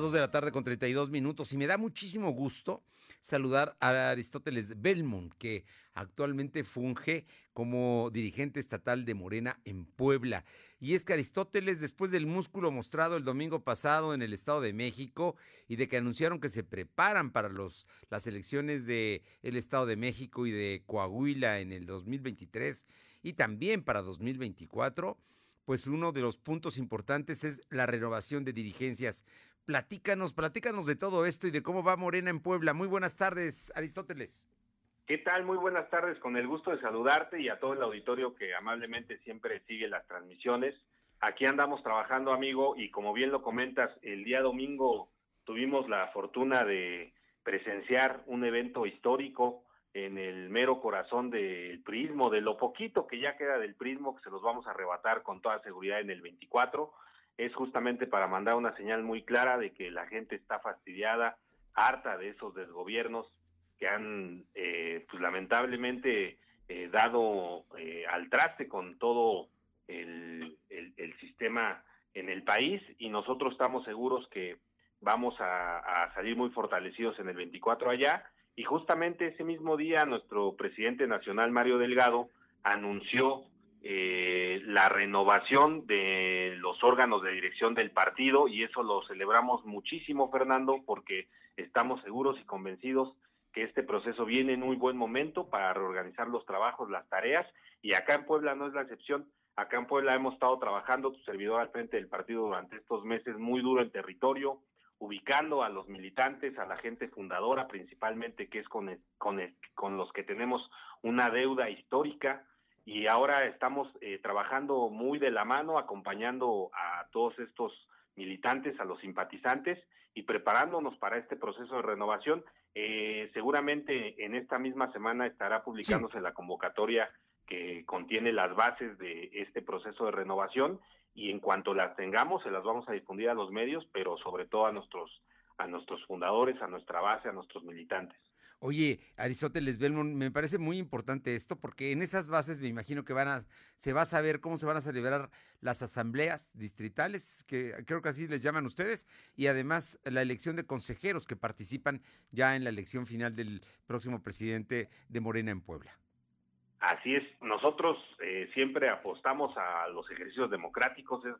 S1: Dos de la tarde con 32 minutos y me da muchísimo gusto saludar a Aristóteles Belmont, que actualmente funge como dirigente estatal de Morena en Puebla. Y es que Aristóteles, después del músculo mostrado el domingo pasado en el Estado de México y de que anunciaron que se preparan para los, las elecciones del el Estado de México y de Coahuila en el 2023 y también para 2024, pues uno de los puntos importantes es la renovación de dirigencias Platícanos, platícanos de todo esto y de cómo va Morena en Puebla. Muy buenas tardes, Aristóteles.
S22: ¿Qué tal? Muy buenas tardes, con el gusto de saludarte y a todo el auditorio que amablemente siempre sigue las transmisiones. Aquí andamos trabajando, amigo, y como bien lo comentas, el día domingo tuvimos la fortuna de presenciar un evento histórico en el mero corazón del prismo, de lo poquito que ya queda del prismo, que se los vamos a arrebatar con toda seguridad en el 24 es justamente para mandar una señal muy clara de que la gente está fastidiada, harta de esos desgobiernos que han, eh, pues lamentablemente, eh, dado eh, al traste con todo el, sistema en el país. Y nosotros estamos seguros que vamos a, a, salir muy fortalecidos en el 24 allá. Y justamente ese mismo día nuestro presidente nacional, Mario Delgado, anunció eh, la renovación de los órganos de dirección del partido y eso lo celebramos muchísimo, Fernando, porque estamos seguros y convencidos que este proceso viene en muy buen momento para reorganizar los trabajos, las tareas, y acá en Puebla no es la excepción. Acá en Puebla hemos estado trabajando, tu servidor al frente del partido durante estos meses, muy duro en territorio, ubicando a los militantes, a la gente fundadora principalmente, que es con, con, con los que tenemos una deuda histórica, y ahora estamos eh, trabajando muy de la mano, acompañando a todos estos militantes, a los simpatizantes y preparándonos para este proceso de renovación. Eh, seguramente en esta misma semana estará publicándose la convocatoria que contiene las bases de este proceso de renovación y en cuanto las tengamos se las vamos a difundir a los medios, pero sobre todo a nuestros a nuestros fundadores, a nuestra base, a nuestros militantes.
S1: Oye, Aristóteles Belmont, me parece muy importante esto porque en esas bases me imagino que van a, se va a saber cómo se van a celebrar las asambleas distritales, que creo que así les llaman ustedes, y además la elección de consejeros que participan ya en la elección final del próximo presidente de Morena en Puebla.
S22: Así es, nosotros eh, siempre apostamos a los ejercicios democráticos, es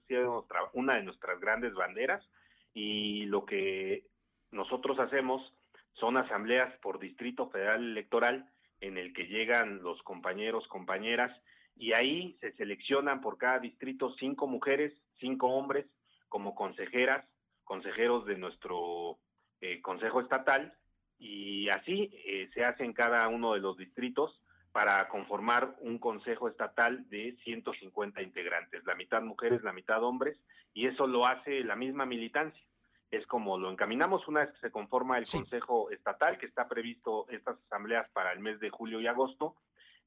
S22: una de nuestras grandes banderas, y lo que nosotros hacemos son asambleas por distrito federal electoral en el que llegan los compañeros, compañeras, y ahí se seleccionan por cada distrito cinco mujeres, cinco hombres como consejeras, consejeros de nuestro eh, Consejo Estatal, y así eh, se hace en cada uno de los distritos para conformar un Consejo Estatal de 150 integrantes, la mitad mujeres, la mitad hombres, y eso lo hace la misma militancia es como lo encaminamos una vez que se conforma el Consejo Estatal, que está previsto estas asambleas para el mes de julio y agosto,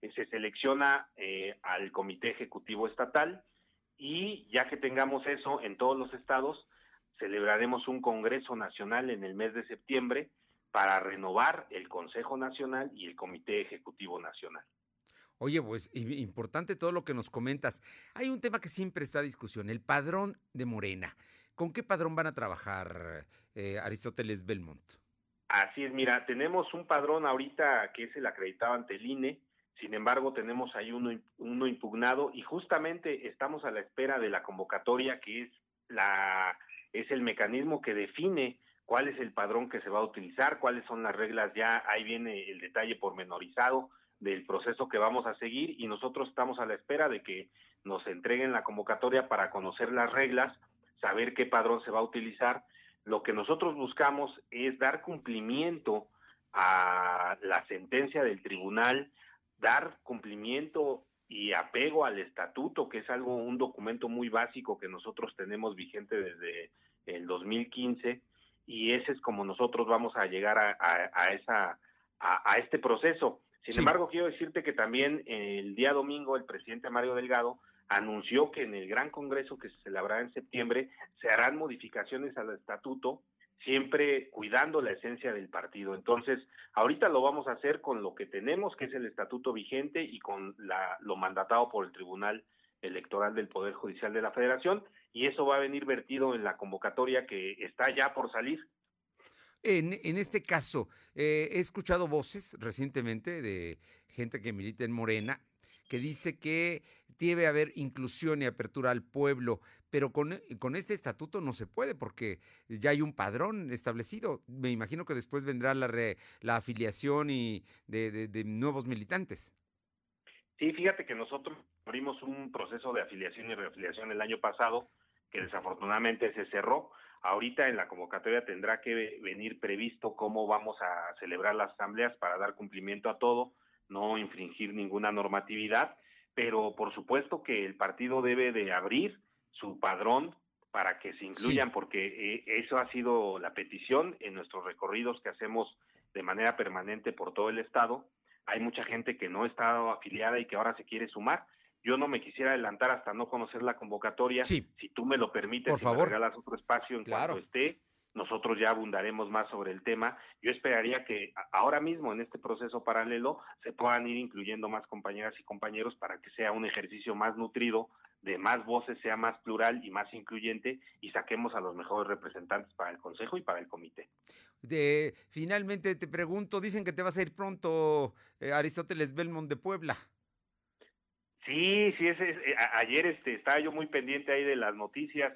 S22: eh, se selecciona eh, al Comité Ejecutivo Estatal y ya que tengamos eso en todos los estados, celebraremos un Congreso Nacional en el mes de septiembre para renovar el Consejo Nacional y el Comité Ejecutivo Nacional.
S1: Oye, pues importante todo lo que nos comentas. Hay un tema que siempre está a discusión, el padrón de Morena. ¿Con qué padrón van a trabajar eh, Aristóteles Belmont?
S22: Así es, mira, tenemos un padrón ahorita que es el acreditado ante el INE, sin embargo tenemos ahí uno, uno impugnado y justamente estamos a la espera de la convocatoria que es la es el mecanismo que define cuál es el padrón que se va a utilizar, cuáles son las reglas, ya ahí viene el detalle pormenorizado del proceso que vamos a seguir y nosotros estamos a la espera de que nos entreguen la convocatoria para conocer las reglas saber qué padrón se va a utilizar. Lo que nosotros buscamos es dar cumplimiento a la sentencia del tribunal, dar cumplimiento y apego al estatuto, que es algo, un documento muy básico que nosotros tenemos vigente desde el 2015, y ese es como nosotros vamos a llegar a, esa, a, este proceso. Sin embargo, quiero decirte que también el día domingo el presidente Mario Delgado anunció que en el gran congreso que se celebrará en septiembre se harán modificaciones al estatuto siempre cuidando la esencia del partido. Entonces, ahorita lo vamos a hacer con lo que tenemos, que es el estatuto vigente y con la, lo mandatado por el Tribunal Electoral del Poder Judicial de la Federación, y eso va a venir vertido en la convocatoria que está ya por salir.
S1: En, en este caso, eh, he escuchado voces recientemente de gente que milita en Morena que dice que debe haber inclusión y apertura al pueblo, pero con, con, este estatuto no se puede porque ya hay un padrón establecido. Me imagino que después vendrá la, la afiliación y de, de, nuevos militantes.
S22: Sí, fíjate que nosotros abrimos un proceso de afiliación y reafiliación el año pasado que desafortunadamente se cerró. Ahorita en la convocatoria tendrá que venir previsto cómo vamos a celebrar las asambleas para dar cumplimiento a todo no infringir ninguna normatividad, pero por supuesto que el partido debe de abrir su padrón para que se incluyan, porque eh, eso ha sido la petición en nuestros recorridos que hacemos de manera permanente por todo el estado. Hay mucha gente que no está afiliada y que ahora se quiere sumar. Yo no me quisiera adelantar hasta no conocer la convocatoria. Si tú me lo permites,
S1: por favor.
S22: me regalas otro espacio en cuanto esté, nosotros ya abundaremos más sobre el tema. Yo esperaría que ahora mismo en este proceso paralelo se puedan ir incluyendo más compañeras y compañeros para que sea un ejercicio más nutrido de más voces sea más plural y más incluyente y saquemos a los mejores representantes para el Consejo y para el Comité.
S1: De, finalmente te pregunto, dicen que te vas a ir pronto, eh, Aristóteles Belmont de Puebla.
S22: Sí, sí, ese, eh, ayer este, estaba yo muy pendiente ahí de las noticias,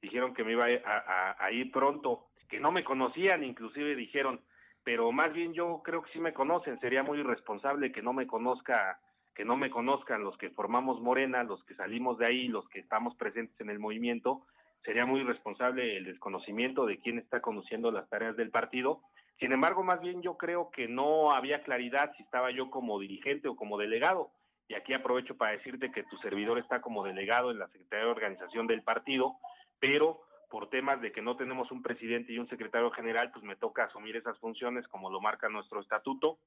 S22: dijeron que me iba a, ir pronto, que no me conocían, inclusive dijeron, pero más bien yo creo que sí me conocen, sería muy irresponsable que no me conozca que no me conozcan los que formamos Morena, los que salimos de ahí, los que estamos presentes en el movimiento, sería muy irresponsable el desconocimiento de quién está conduciendo las tareas del partido. Sin embargo, más bien yo creo que no había claridad si estaba yo como dirigente o como delegado. Y aquí aprovecho para decirte que tu servidor está como delegado en la Secretaría de Organización del partido, pero por temas de que no tenemos un presidente y un secretario general, pues me toca asumir esas funciones como lo marca nuestro estatuto.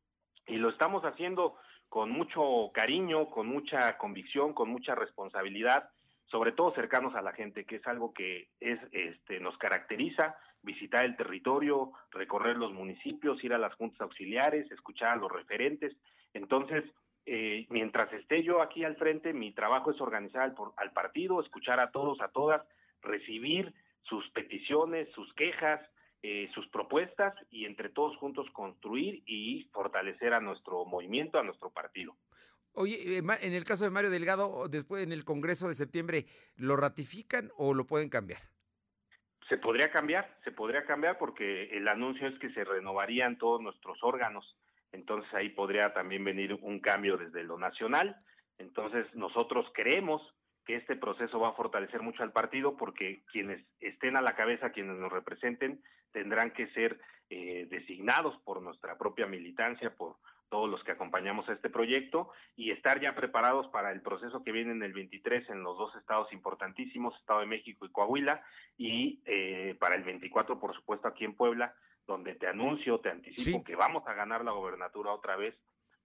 S22: Y lo estamos haciendo con mucho cariño, con mucha convicción, con mucha responsabilidad, sobre todo cercanos a la gente, que es algo que es, este, nos caracteriza, visitar el territorio, recorrer los municipios, ir a las juntas auxiliares, escuchar a los referentes. Entonces, eh, mientras esté yo aquí al frente, mi trabajo es organizar al, al partido, escuchar a todos, a todas, recibir sus peticiones, sus quejas, eh, sus propuestas y entre todos juntos construir y fortalecer a nuestro movimiento, a nuestro partido.
S1: Oye, eh, en el caso de Mario Delgado, después en el Congreso de septiembre, ¿lo ratifican o lo pueden cambiar?
S22: Se podría cambiar, se podría cambiar porque el anuncio es que se renovarían todos nuestros órganos, entonces ahí podría también venir un cambio desde lo nacional. Entonces nosotros creemos que este proceso va a fortalecer mucho al partido porque quienes estén a la cabeza, quienes nos representen, tendrán que ser eh, designados por nuestra propia militancia, por todos los que acompañamos a este proyecto y estar ya preparados para el proceso que viene en el 23 en los dos estados importantísimos, Estado de México y Coahuila, y eh, para el 24, por supuesto, aquí en Puebla, donde te anuncio, te anticipo que vamos a ganar la gobernatura otra vez,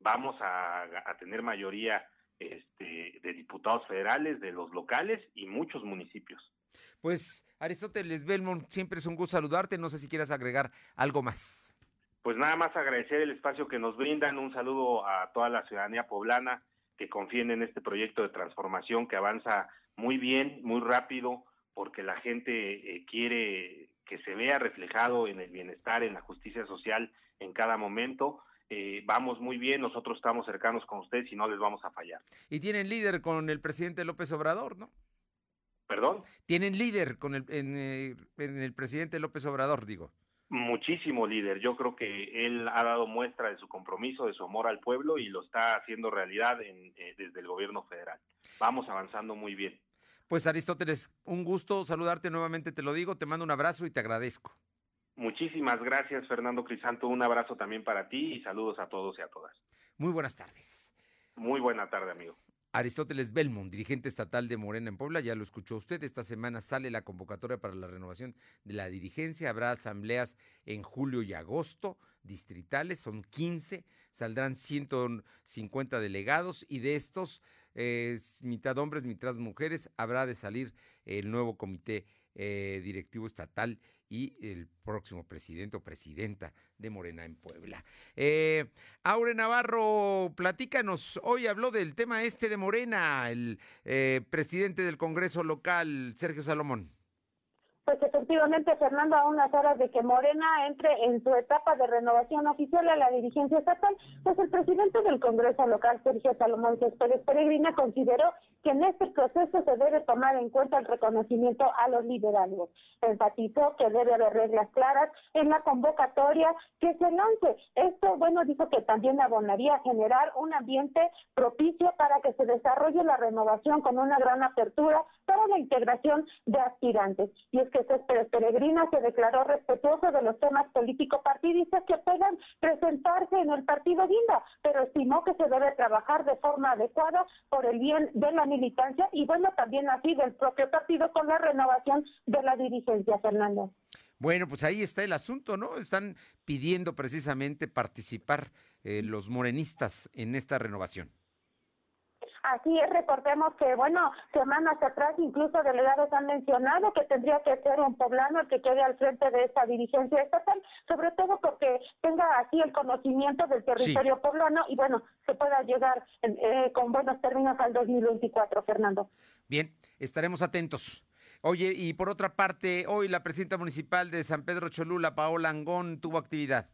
S22: vamos a, a tener mayoría este, de diputados federales, de los locales y muchos municipios.
S1: Pues Aristóteles Belmont, siempre es un gusto saludarte. No sé si quieras agregar algo más.
S22: Pues nada más agradecer el espacio que nos brindan. Un saludo a toda la ciudadanía poblana que confíen en este proyecto de transformación que avanza muy bien, muy rápido, porque la gente eh, quiere que se vea reflejado en el bienestar, en la justicia social en cada momento. Eh, vamos muy bien, nosotros estamos cercanos con ustedes y no les vamos a fallar.
S1: Y tienen líder con el presidente López Obrador, ¿no?
S22: ¿Perdón?
S1: Tienen líder con el, eh, en, el presidente López Obrador, digo.
S22: Muchísimo líder. Yo creo que él ha dado muestra de su compromiso, de su amor al pueblo y lo está haciendo realidad en, eh, desde el gobierno federal. Vamos avanzando muy bien.
S1: Pues Aristóteles, un gusto saludarte nuevamente, te lo digo, te mando un abrazo y te agradezco.
S22: Muchísimas gracias, Fernando Crisanto. Un abrazo también para ti y saludos a todos y a todas.
S1: Muy buenas tardes.
S22: Muy buena tarde, amigo.
S1: Aristóteles Belmont, dirigente estatal de Morena en Puebla, ya lo escuchó usted, esta semana sale la convocatoria para la renovación de la dirigencia, habrá asambleas en julio y agosto, distritales, son 15, saldrán 150 delegados y de estos, eh, mitad hombres, mitad mujeres, habrá de salir el nuevo comité eh, directivo estatal y el próximo presidente o presidenta de Morena en Puebla. Eh, Aure Navarro, platícanos, hoy habló del tema este de Morena, el eh, presidente del Congreso local, Sergio Salomón.
S5: Pues efectivamente, Fernando, a unas horas de que Morena entre en su etapa de renovación oficial a la dirigencia estatal, pues el presidente del Congreso local, Sergio Salomón Céspedes Peregrina, consideró que en este proceso se debe tomar en cuenta el reconocimiento a los liderazgos. Enfatizó que debe haber reglas claras en la convocatoria que se lance. Esto, bueno, dijo que también abonaría a generar un ambiente propicio para que se desarrolle la renovación con una gran apertura para la integración de aspirantes. Y es que Céspedes Peregrina se declaró respetuoso de los temas político-partidistas que puedan presentarse en el partido Guinda, pero estimó que se debe trabajar de forma adecuada por el bien de la militancia y bueno, también así del propio partido con la renovación de la dirigencia, Fernando.
S1: Bueno, pues ahí está el asunto, ¿no? Están pidiendo precisamente participar eh, los morenistas en esta renovación.
S5: Así es, recordemos que, bueno, semanas atrás incluso delegados han mencionado que tendría que ser un poblano el que quede al frente de esta dirigencia estatal, sobre todo porque tenga así el conocimiento del territorio poblano y, bueno, se pueda llegar eh, con buenos términos al 2024, Fernando.
S1: Bien, estaremos atentos. Oye, y por otra parte, hoy la presidenta municipal de San Pedro Cholula, Paola Angón, tuvo actividad.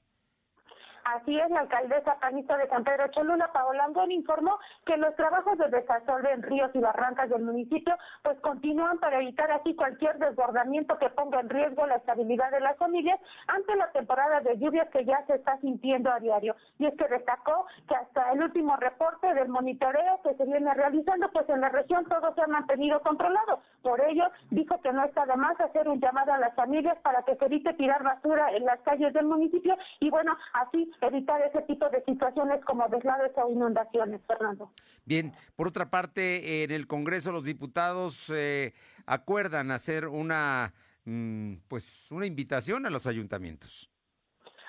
S5: Así es, la alcaldesa panista de San Pedro Cholula, Paola Angón, informó que los trabajos de desastre en ríos y barrancas del municipio pues continúan para evitar así cualquier desbordamiento que ponga en riesgo la estabilidad de las familias ante la temporada de lluvias que ya se está sintiendo a diario. Y es que destacó que hasta el último reporte del monitoreo que se viene realizando, pues en la región todo se ha mantenido controlado. Por ello, dijo que no está de más hacer un llamado a las familias para que se evite tirar basura en las calles del municipio y bueno, así evitar ese tipo de situaciones como deslaves o inundaciones, Fernando.
S1: Bien, por otra parte, en el Congreso los diputados eh, acuerdan hacer una, mm, pues, una invitación a los ayuntamientos.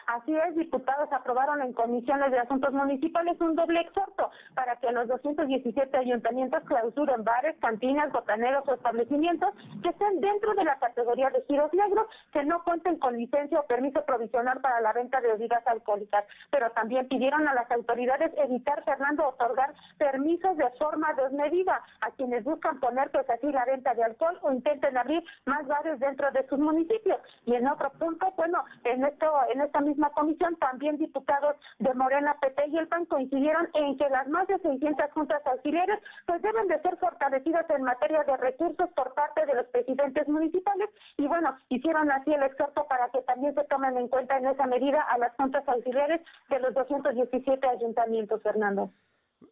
S5: Así es, diputados aprobaron en comisiones de asuntos municipales un doble exhorto para que los 217 ayuntamientos clausuren bares, cantinas, botaneros o establecimientos que estén dentro de la categoría de giros negros, que no cuenten con licencia o permiso provisional para la venta de bebidas alcohólicas. Pero también pidieron a las autoridades evitar, Fernando, otorgar permisos de forma desmedida a quienes buscan poner pues así la venta de alcohol o intenten abrir más bares dentro de sus municipios. Y en otro punto, bueno, en esto, en esta misma comisión, también diputados de Morena, PT y el PAN coincidieron en que las más de 600 juntas auxiliares pues deben de ser fortalecidas en materia de recursos por parte de los presidentes municipales y bueno, hicieron así el exhorto para que también se tomen en cuenta en esa medida a las juntas auxiliares de los 217 ayuntamientos, Fernando.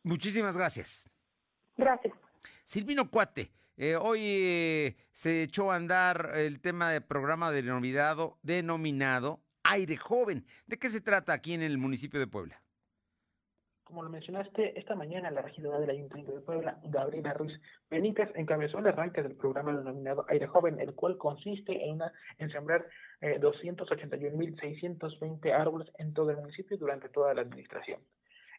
S1: Muchísimas gracias.
S5: Gracias.
S1: Silvino Cuate, eh, hoy eh, se echó a andar el tema del programa denominado, denominado Aire Joven. ¿De qué se trata aquí en el municipio de Puebla?
S6: Como lo mencionaste, esta mañana la regidora del Ayuntamiento de Puebla, Gabriela Ruiz Benítez, encabezó el arranque del programa denominado Aire Joven, el cual consiste en, una, en sembrar eh, 281.620 árboles en todo el municipio durante toda la administración.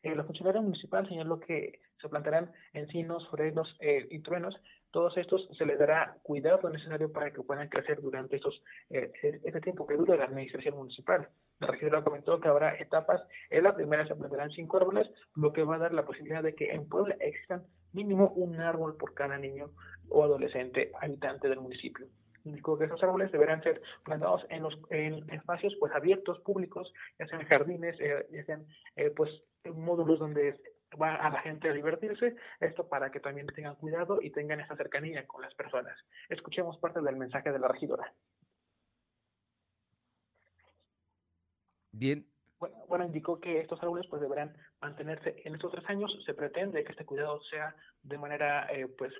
S6: Eh, la funcionaria municipal señaló que se plantarán encinos, frenos eh, y truenos todos estos se les dará cuidado necesario para que puedan crecer durante estos eh, este tiempo que dura la administración municipal. La regidora comentó que habrá etapas. En la primera se plantarán cinco árboles, lo que va a dar la posibilidad de que en Puebla existan mínimo un árbol por cada niño o adolescente habitante del municipio. Indicó que esos árboles deberán ser plantados en los en espacios pues abiertos, públicos, ya sean jardines, eh, ya sean eh, pues módulos donde va a la gente a divertirse, esto para que también tengan cuidado y tengan esa cercanía con las personas. Escuchemos parte del mensaje de la regidora.
S1: Bien.
S6: Bueno, indicó que estos árboles pues deberán mantenerse en estos tres años. Se pretende que este cuidado sea de manera eh, pues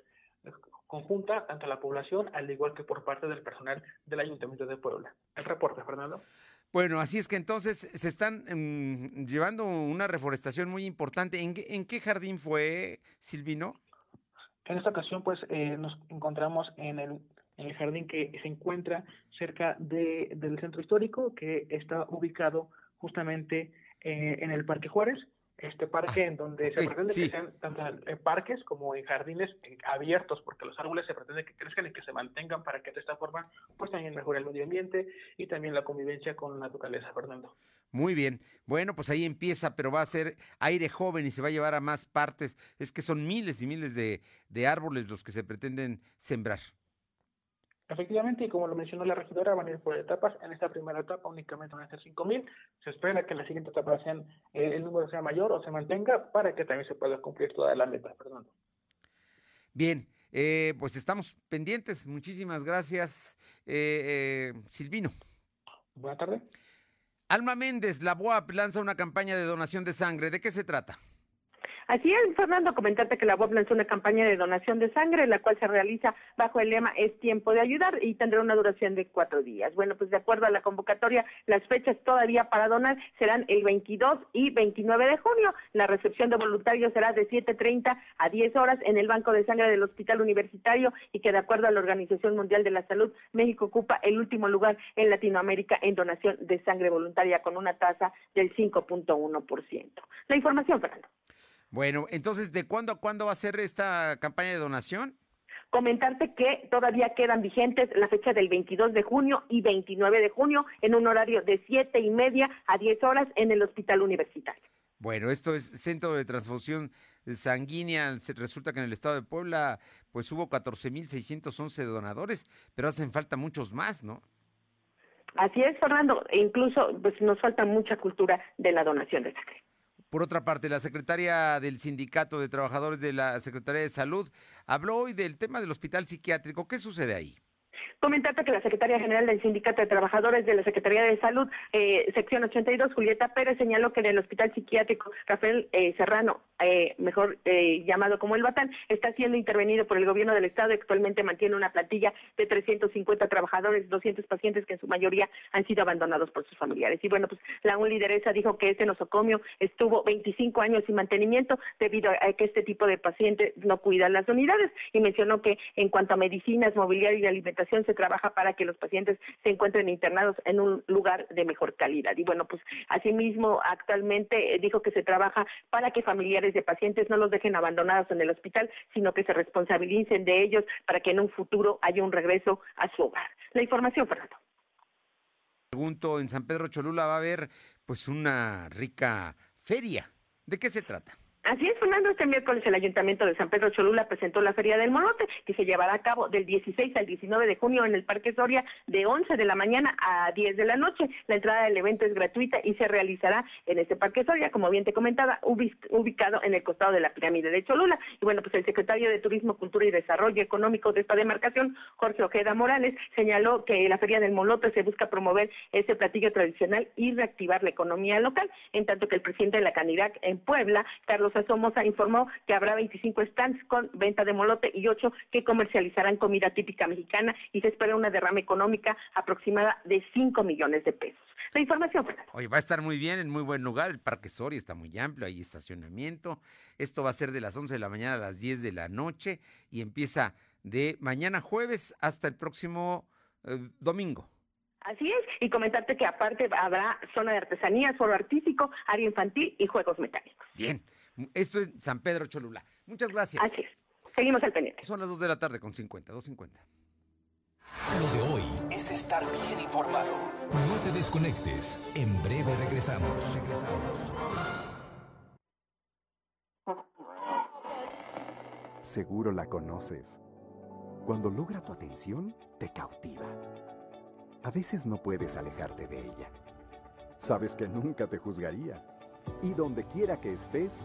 S6: conjunta tanto a la población al igual que por parte del personal del Ayuntamiento de Puebla. El reporte, Fernando.
S1: Bueno, así es que entonces se están mm, llevando una reforestación muy importante. ¿En, ¿En, qué jardín fue, Silvino?
S6: En esta ocasión, pues, eh, nos encontramos en el, jardín que se encuentra cerca de, del centro histórico, que está ubicado justamente eh, en el Parque Juárez este parque en donde se pretende que sean tanto en parques como en jardines abiertos, porque los árboles se pretende que crezcan y que se mantengan para que de esta forma pues también mejore el medio ambiente y también la convivencia con la naturaleza, Fernando.
S1: Muy bien. Bueno, pues ahí empieza, pero va a ser aire joven y se va a llevar a más partes. Es que son miles y miles de, de árboles los que se pretenden sembrar.
S6: Efectivamente, y como lo mencionó la regidora, van a ir por etapas. En esta primera etapa únicamente van a ser 5.000. Se espera que en la siguiente etapa sean, eh, el número sea mayor o se mantenga para que también se pueda cumplir toda la meta. Perdón.
S1: Bien, eh, pues estamos pendientes. Muchísimas gracias, eh, Silvino.
S6: Buenas tardes.
S1: Alma Méndez, la BOAP lanza una campaña de donación de sangre. ¿De qué se trata?
S8: Así es, Fernando, comentarte que la UAP lanzó una campaña de donación de sangre, la cual se realiza bajo el lema Es tiempo de ayudar y tendrá una duración de cuatro días. Bueno, pues de acuerdo a la convocatoria, las fechas todavía para donar serán el 22 y 29 de junio. La recepción de voluntarios será de 7.30 a 10 horas en el Banco de Sangre del Hospital Universitario y que de acuerdo a la Organización Mundial de la Salud, México ocupa el último lugar en Latinoamérica en donación de sangre voluntaria con una tasa del 5.1%. La información, Fernando.
S1: Bueno, entonces, ¿de cuándo a cuándo va a ser esta campaña de donación?
S8: Comentarte que todavía quedan vigentes la fecha del 22 de junio y 29 de junio en un horario de siete y media a 10 horas en el Hospital Universitario.
S1: Bueno, esto es Centro de Transfusión Sanguínea. Resulta que en el estado de Puebla, pues hubo 14.611 donadores, pero hacen falta muchos más, ¿no?
S8: Así es, Fernando. E incluso pues, nos falta mucha cultura de la donación de sangre.
S1: Por otra parte, la secretaria del Sindicato de Trabajadores de la Secretaría de Salud habló hoy del tema del hospital psiquiátrico. ¿Qué sucede ahí?
S8: Comentarte que la secretaria general del Sindicato de Trabajadores de la Secretaría de Salud, eh, sección 82, Julieta Pérez, señaló que en el Hospital Psiquiátrico Rafael eh, Serrano, eh, mejor llamado como el Batán, está siendo intervenido por el gobierno del Estado y actualmente mantiene una plantilla de 350 trabajadores, 200 pacientes que en su mayoría han sido abandonados por sus familiares. Y bueno, pues la un lideresa dijo que este nosocomio estuvo 25 años sin mantenimiento debido a que este tipo de pacientes no cuidan las unidades y mencionó que en cuanto a medicinas, mobiliario y alimentación se trabaja para que los pacientes se encuentren internados en un lugar de mejor calidad. Y bueno, pues asimismo actualmente eh, dijo que se trabaja para que familiares de pacientes no los dejen abandonados en el hospital, sino que se responsabilicen de ellos para que en un futuro haya un regreso a su hogar. La información, Fernando.
S1: Pregunto, en San Pedro Cholula va a haber pues una rica feria. ¿De qué se trata?
S8: Así es, Fernando, este miércoles el Ayuntamiento de San Pedro Cholula presentó la Feria del Molote, que se llevará a cabo del 16 al 19 de junio en el Parque Soria de 11 de la mañana a 10 de la noche. La entrada del evento es gratuita y se realizará en este Parque Soria, como bien te comentaba, ubicado en el costado de la pirámide de Cholula. Y bueno, pues el secretario de Turismo, Cultura y Desarrollo Económico de esta demarcación, Jorge Ojeda Morales, señaló que la Feria del Molote se busca promover ese platillo tradicional y reactivar la economía local, en tanto que el presidente de la Canirac en Puebla, Carlos Somoza informó que habrá 25 stands con venta de molote y 8 que comercializarán comida típica mexicana y se espera una derrama económica aproximada de 5 millones de pesos. La información.
S1: Oye, va a estar muy bien, en muy buen lugar. El Parque Soria está muy amplio, hay estacionamiento. Esto va a ser de las 11 de la mañana a las 10 de la noche y empieza de mañana jueves hasta el próximo eh, domingo.
S8: Así es, y comentarte que aparte habrá zona de artesanía, foro artístico, área infantil y juegos mecánicos.
S1: Bien, esto es San Pedro Cholula. Muchas gracias.
S8: Así es. Seguimos al pendiente.
S1: Son las 2 de la tarde con 50, 2.50.
S2: Lo de hoy es estar bien informado. No te desconectes. En breve regresamos. Regresamos.
S12: Seguro la conoces. Cuando logra tu atención, te cautiva. A veces no puedes alejarte de ella. Sabes que nunca te juzgaría. Y donde quiera que estés,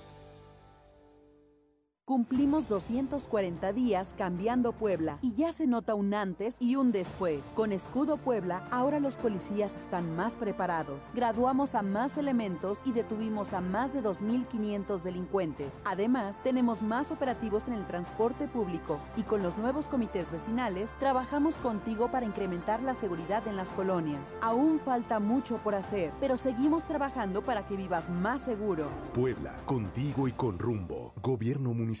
S15: Cumplimos 240 días cambiando Puebla y ya se nota un antes y un después. Con Escudo Puebla, ahora los policías están más preparados. Graduamos a más elementos y detuvimos a más de 2.500 delincuentes. Además, tenemos más operativos en el transporte público y con los nuevos comités vecinales trabajamos contigo para incrementar la seguridad en las colonias. Aún falta mucho por hacer, pero seguimos trabajando para que vivas más seguro.
S2: Puebla, contigo y con rumbo. Gobierno Municipal.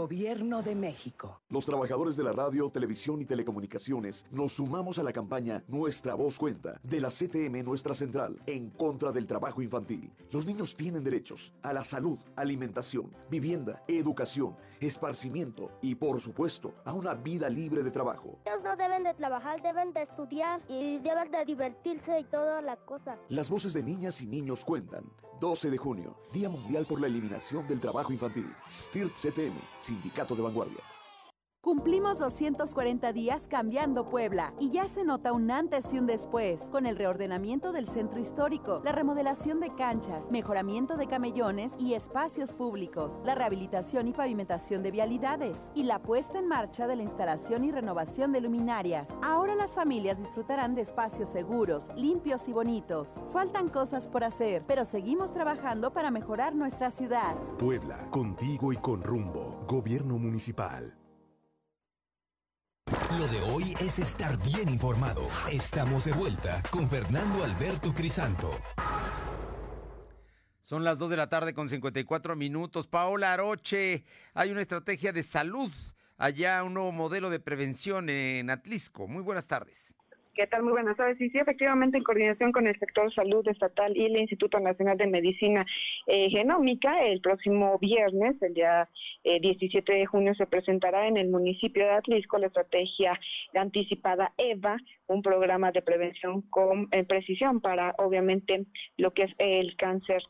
S23: Gobierno de México.
S24: Los trabajadores de la radio, televisión y telecomunicaciones nos sumamos a la campaña Nuestra Voz Cuenta de la CTM Nuestra Central en contra del trabajo infantil. Los niños tienen derechos a la salud, alimentación, vivienda, educación, esparcimiento y, por supuesto, a una vida libre de trabajo.
S25: Ellos no deben de trabajar, deben de estudiar y deben de divertirse y toda la cosa.
S24: Las voces de niñas y niños cuentan. 12 de junio, Día Mundial por la Eliminación del Trabajo Infantil. STIRT CTM, Sindicato de Vanguardia.
S15: Cumplimos 240 días cambiando Puebla y ya se nota un antes y un después con el reordenamiento del centro histórico, la remodelación de canchas, mejoramiento de camellones y espacios públicos, la rehabilitación y pavimentación de vialidades y la puesta en marcha de la instalación y renovación de luminarias. Ahora las familias disfrutarán de espacios seguros, limpios y bonitos. Faltan cosas por hacer, pero seguimos trabajando para mejorar nuestra ciudad.
S2: Puebla, contigo y con rumbo. Gobierno Municipal. Lo de hoy es estar bien informado. Estamos de vuelta con Fernando Alberto Crisanto.
S1: Son las 2 de la tarde con 54 minutos. Paola Aroche, hay una estrategia de salud, allá un nuevo modelo de prevención en Atlisco. Muy buenas tardes.
S26: ¿Qué tal? Muy buenas tardes. Sí, sí, efectivamente, en coordinación con el sector salud estatal y el Instituto Nacional de Medicina eh, Genómica, el próximo viernes, el día 17 eh, de junio, se presentará en el municipio de Atlisco la estrategia anticipada EVA, un programa de prevención con eh, precisión para, obviamente, lo que es el cáncer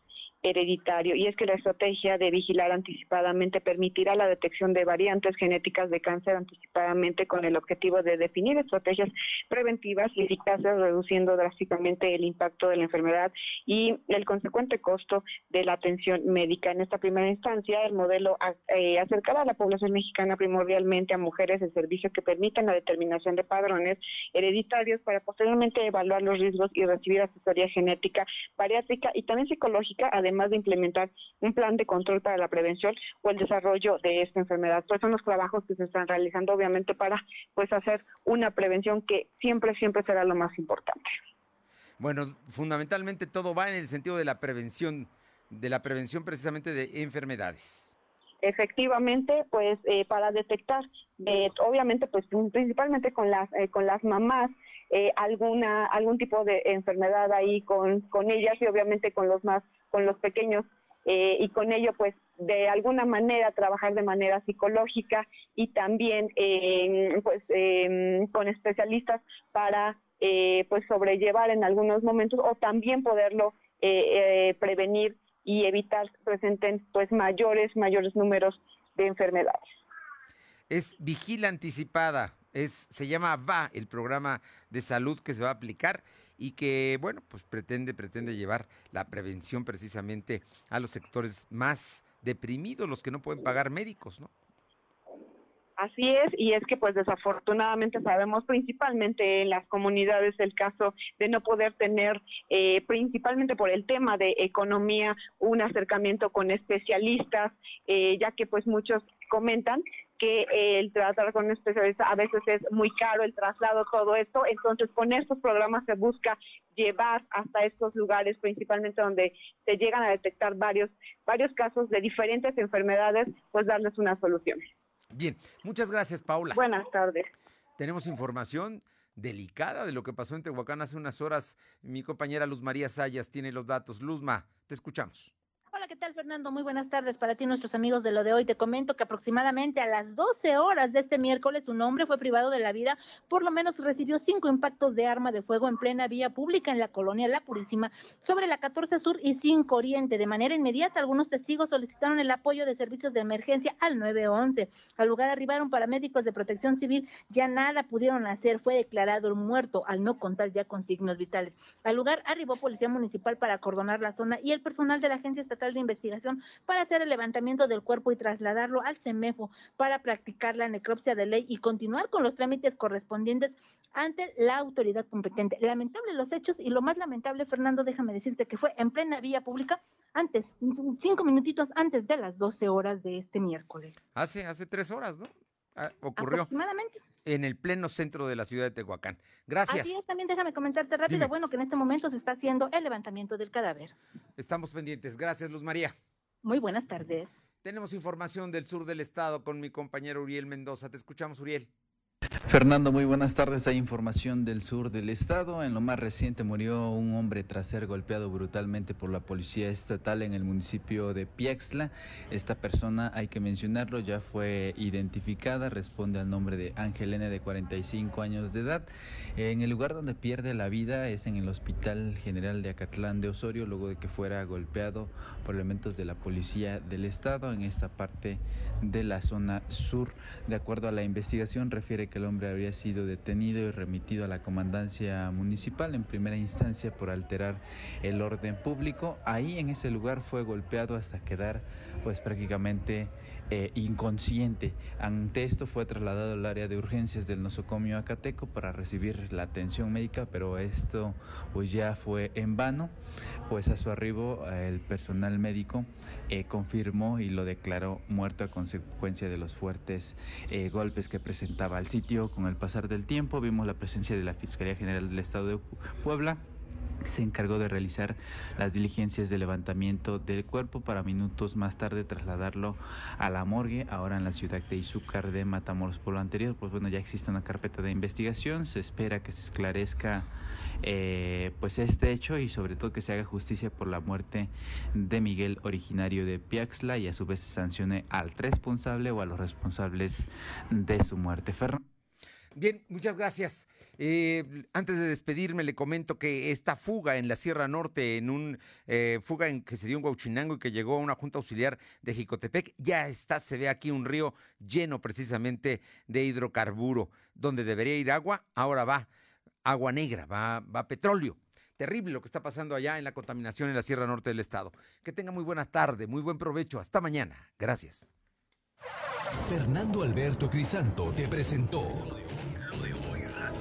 S26: hereditario y es que la estrategia de vigilar anticipadamente permitirá la detección de variantes genéticas de cáncer anticipadamente con el objetivo de definir estrategias preventivas y eficaces reduciendo drásticamente el impacto de la enfermedad y el consecuente costo de la atención médica. En esta primera instancia, el modelo eh, acercará a la población mexicana primordialmente a mujeres de servicio que permitan la determinación de padrones hereditarios para posteriormente evaluar los riesgos y recibir asesoría genética, bariátrica y también psicológica, además además de implementar un plan de control para la prevención o el desarrollo de esta enfermedad. Pues son los trabajos que se están realizando, obviamente, para pues hacer una prevención que siempre, siempre será lo más importante.
S1: Bueno, fundamentalmente todo va en el sentido de la prevención, de la prevención precisamente de enfermedades
S26: efectivamente pues eh, para detectar eh, obviamente pues principalmente con las eh, con las mamás alguna algún tipo de enfermedad ahí con con ellas y obviamente con los más con los pequeños eh, y con ello pues de alguna manera trabajar de manera psicológica y también pues em, con especialistas para eh, pues sobrellevar en algunos momentos o también poderlo eh, prevenir y evitar presenten pues mayores mayores números de enfermedades.
S1: Es vigila anticipada es se llama va el programa de salud que se va a aplicar y que, bueno, pues pretende, pretende llevar la prevención precisamente a los sectores más deprimidos, los que no pueden pagar médicos, ¿no?
S26: Así es, y es que pues desafortunadamente sabemos principalmente en las comunidades el caso de no poder tener, eh, principalmente por el tema de economía, un acercamiento con especialistas, eh, ya que pues muchos comentan que el tratar con un especialista a veces es muy caro, el traslado, todo esto. Entonces, con estos programas se busca llevar hasta estos lugares, principalmente donde se llegan a detectar varios, varios casos de diferentes enfermedades, pues darles una solución.
S1: Bien, muchas gracias, Paula.
S26: Buenas tardes.
S1: Tenemos información delicada de lo que pasó en Tehuacán hace unas horas. Mi compañera Luz María Sayas tiene los datos. Luzma, te escuchamos.
S27: ¿Qué tal Fernando? Muy buenas tardes para ti, nuestros amigos de lo de hoy. Te comento que aproximadamente a las 12 horas de este miércoles un hombre fue privado de la vida, por lo menos recibió cinco impactos de arma de fuego en plena vía pública en la colonia La Purísima, sobre la 14 Sur y 5 Oriente. De manera inmediata, algunos testigos solicitaron el apoyo de servicios de emergencia al 911. Al lugar arribaron paramédicos de protección civil, ya nada pudieron hacer, fue declarado muerto al no contar ya con signos vitales. Al lugar arribó policía municipal para acordonar la zona y el personal de la Agencia Estatal de investigación para hacer el levantamiento del cuerpo y trasladarlo al CEMEFO para practicar la necropsia de ley y continuar con los trámites correspondientes ante la autoridad competente. Lamentable los hechos y lo más lamentable, Fernando, déjame decirte que fue en plena vía pública antes, cinco minutitos antes de las 12 horas de este miércoles.
S1: Hace, hace tres horas, ¿no? Ah, ocurrió.
S27: Aproximadamente
S1: en el pleno centro de la ciudad de Tehuacán. Gracias.
S27: Así es, también déjame comentarte rápido, bueno, que en este momento se está haciendo el levantamiento del cadáver.
S1: Estamos pendientes. Gracias, Luz María.
S27: Muy buenas tardes.
S1: Tenemos información del sur del estado con mi compañero Uriel Mendoza. Te escuchamos, Uriel.
S28: Fernando, muy buenas tardes. Hay información del sur del estado. En lo más reciente murió un hombre tras ser golpeado brutalmente por la policía estatal en el municipio de Piexla. Esta persona, hay que mencionarlo, ya fue identificada, responde al nombre de Ángel N de 45 años de edad. En el lugar donde pierde la vida es en el Hospital General de Acatlán de Osorio, luego de que fuera golpeado por elementos de la policía del estado en esta parte de la zona sur. De acuerdo a la investigación, refiere que el hombre habría sido detenido y remitido a la comandancia municipal en primera instancia por alterar el orden público. Ahí en ese lugar fue golpeado hasta quedar pues prácticamente eh, inconsciente. Ante esto fue trasladado al área de urgencias del nosocomio Acateco para recibir la atención médica, pero esto pues ya fue en vano, pues a su arribo el personal médico eh, confirmó y lo declaró muerto a consecuencia de los fuertes eh, golpes que presentaba al sitio. Con el pasar del tiempo vimos la presencia de la Fiscalía General del Estado de Puebla se encargó de realizar las diligencias de levantamiento del cuerpo para minutos más tarde trasladarlo a la morgue, ahora en la ciudad de Izúcar de Matamoros. Por lo anterior, pues bueno, ya existe una carpeta de investigación, se espera que se esclarezca eh, pues este hecho y sobre todo que se haga justicia por la muerte de Miguel, originario de Piaxla, y a su vez se sancione al responsable o a los responsables de su muerte.
S1: Bien, muchas gracias. Eh, antes de despedirme, le comento que esta fuga en la Sierra Norte, en un eh, fuga en que se dio en Huachinango y que llegó a una junta auxiliar de Jicotepec, ya está, se ve aquí un río lleno precisamente de hidrocarburo. Donde debería ir agua, ahora va agua negra, va, va petróleo. Terrible lo que está pasando allá en la contaminación en la Sierra Norte del Estado. Que tenga muy buena tarde, muy buen provecho. Hasta mañana. Gracias.
S2: Fernando Alberto Crisanto te presentó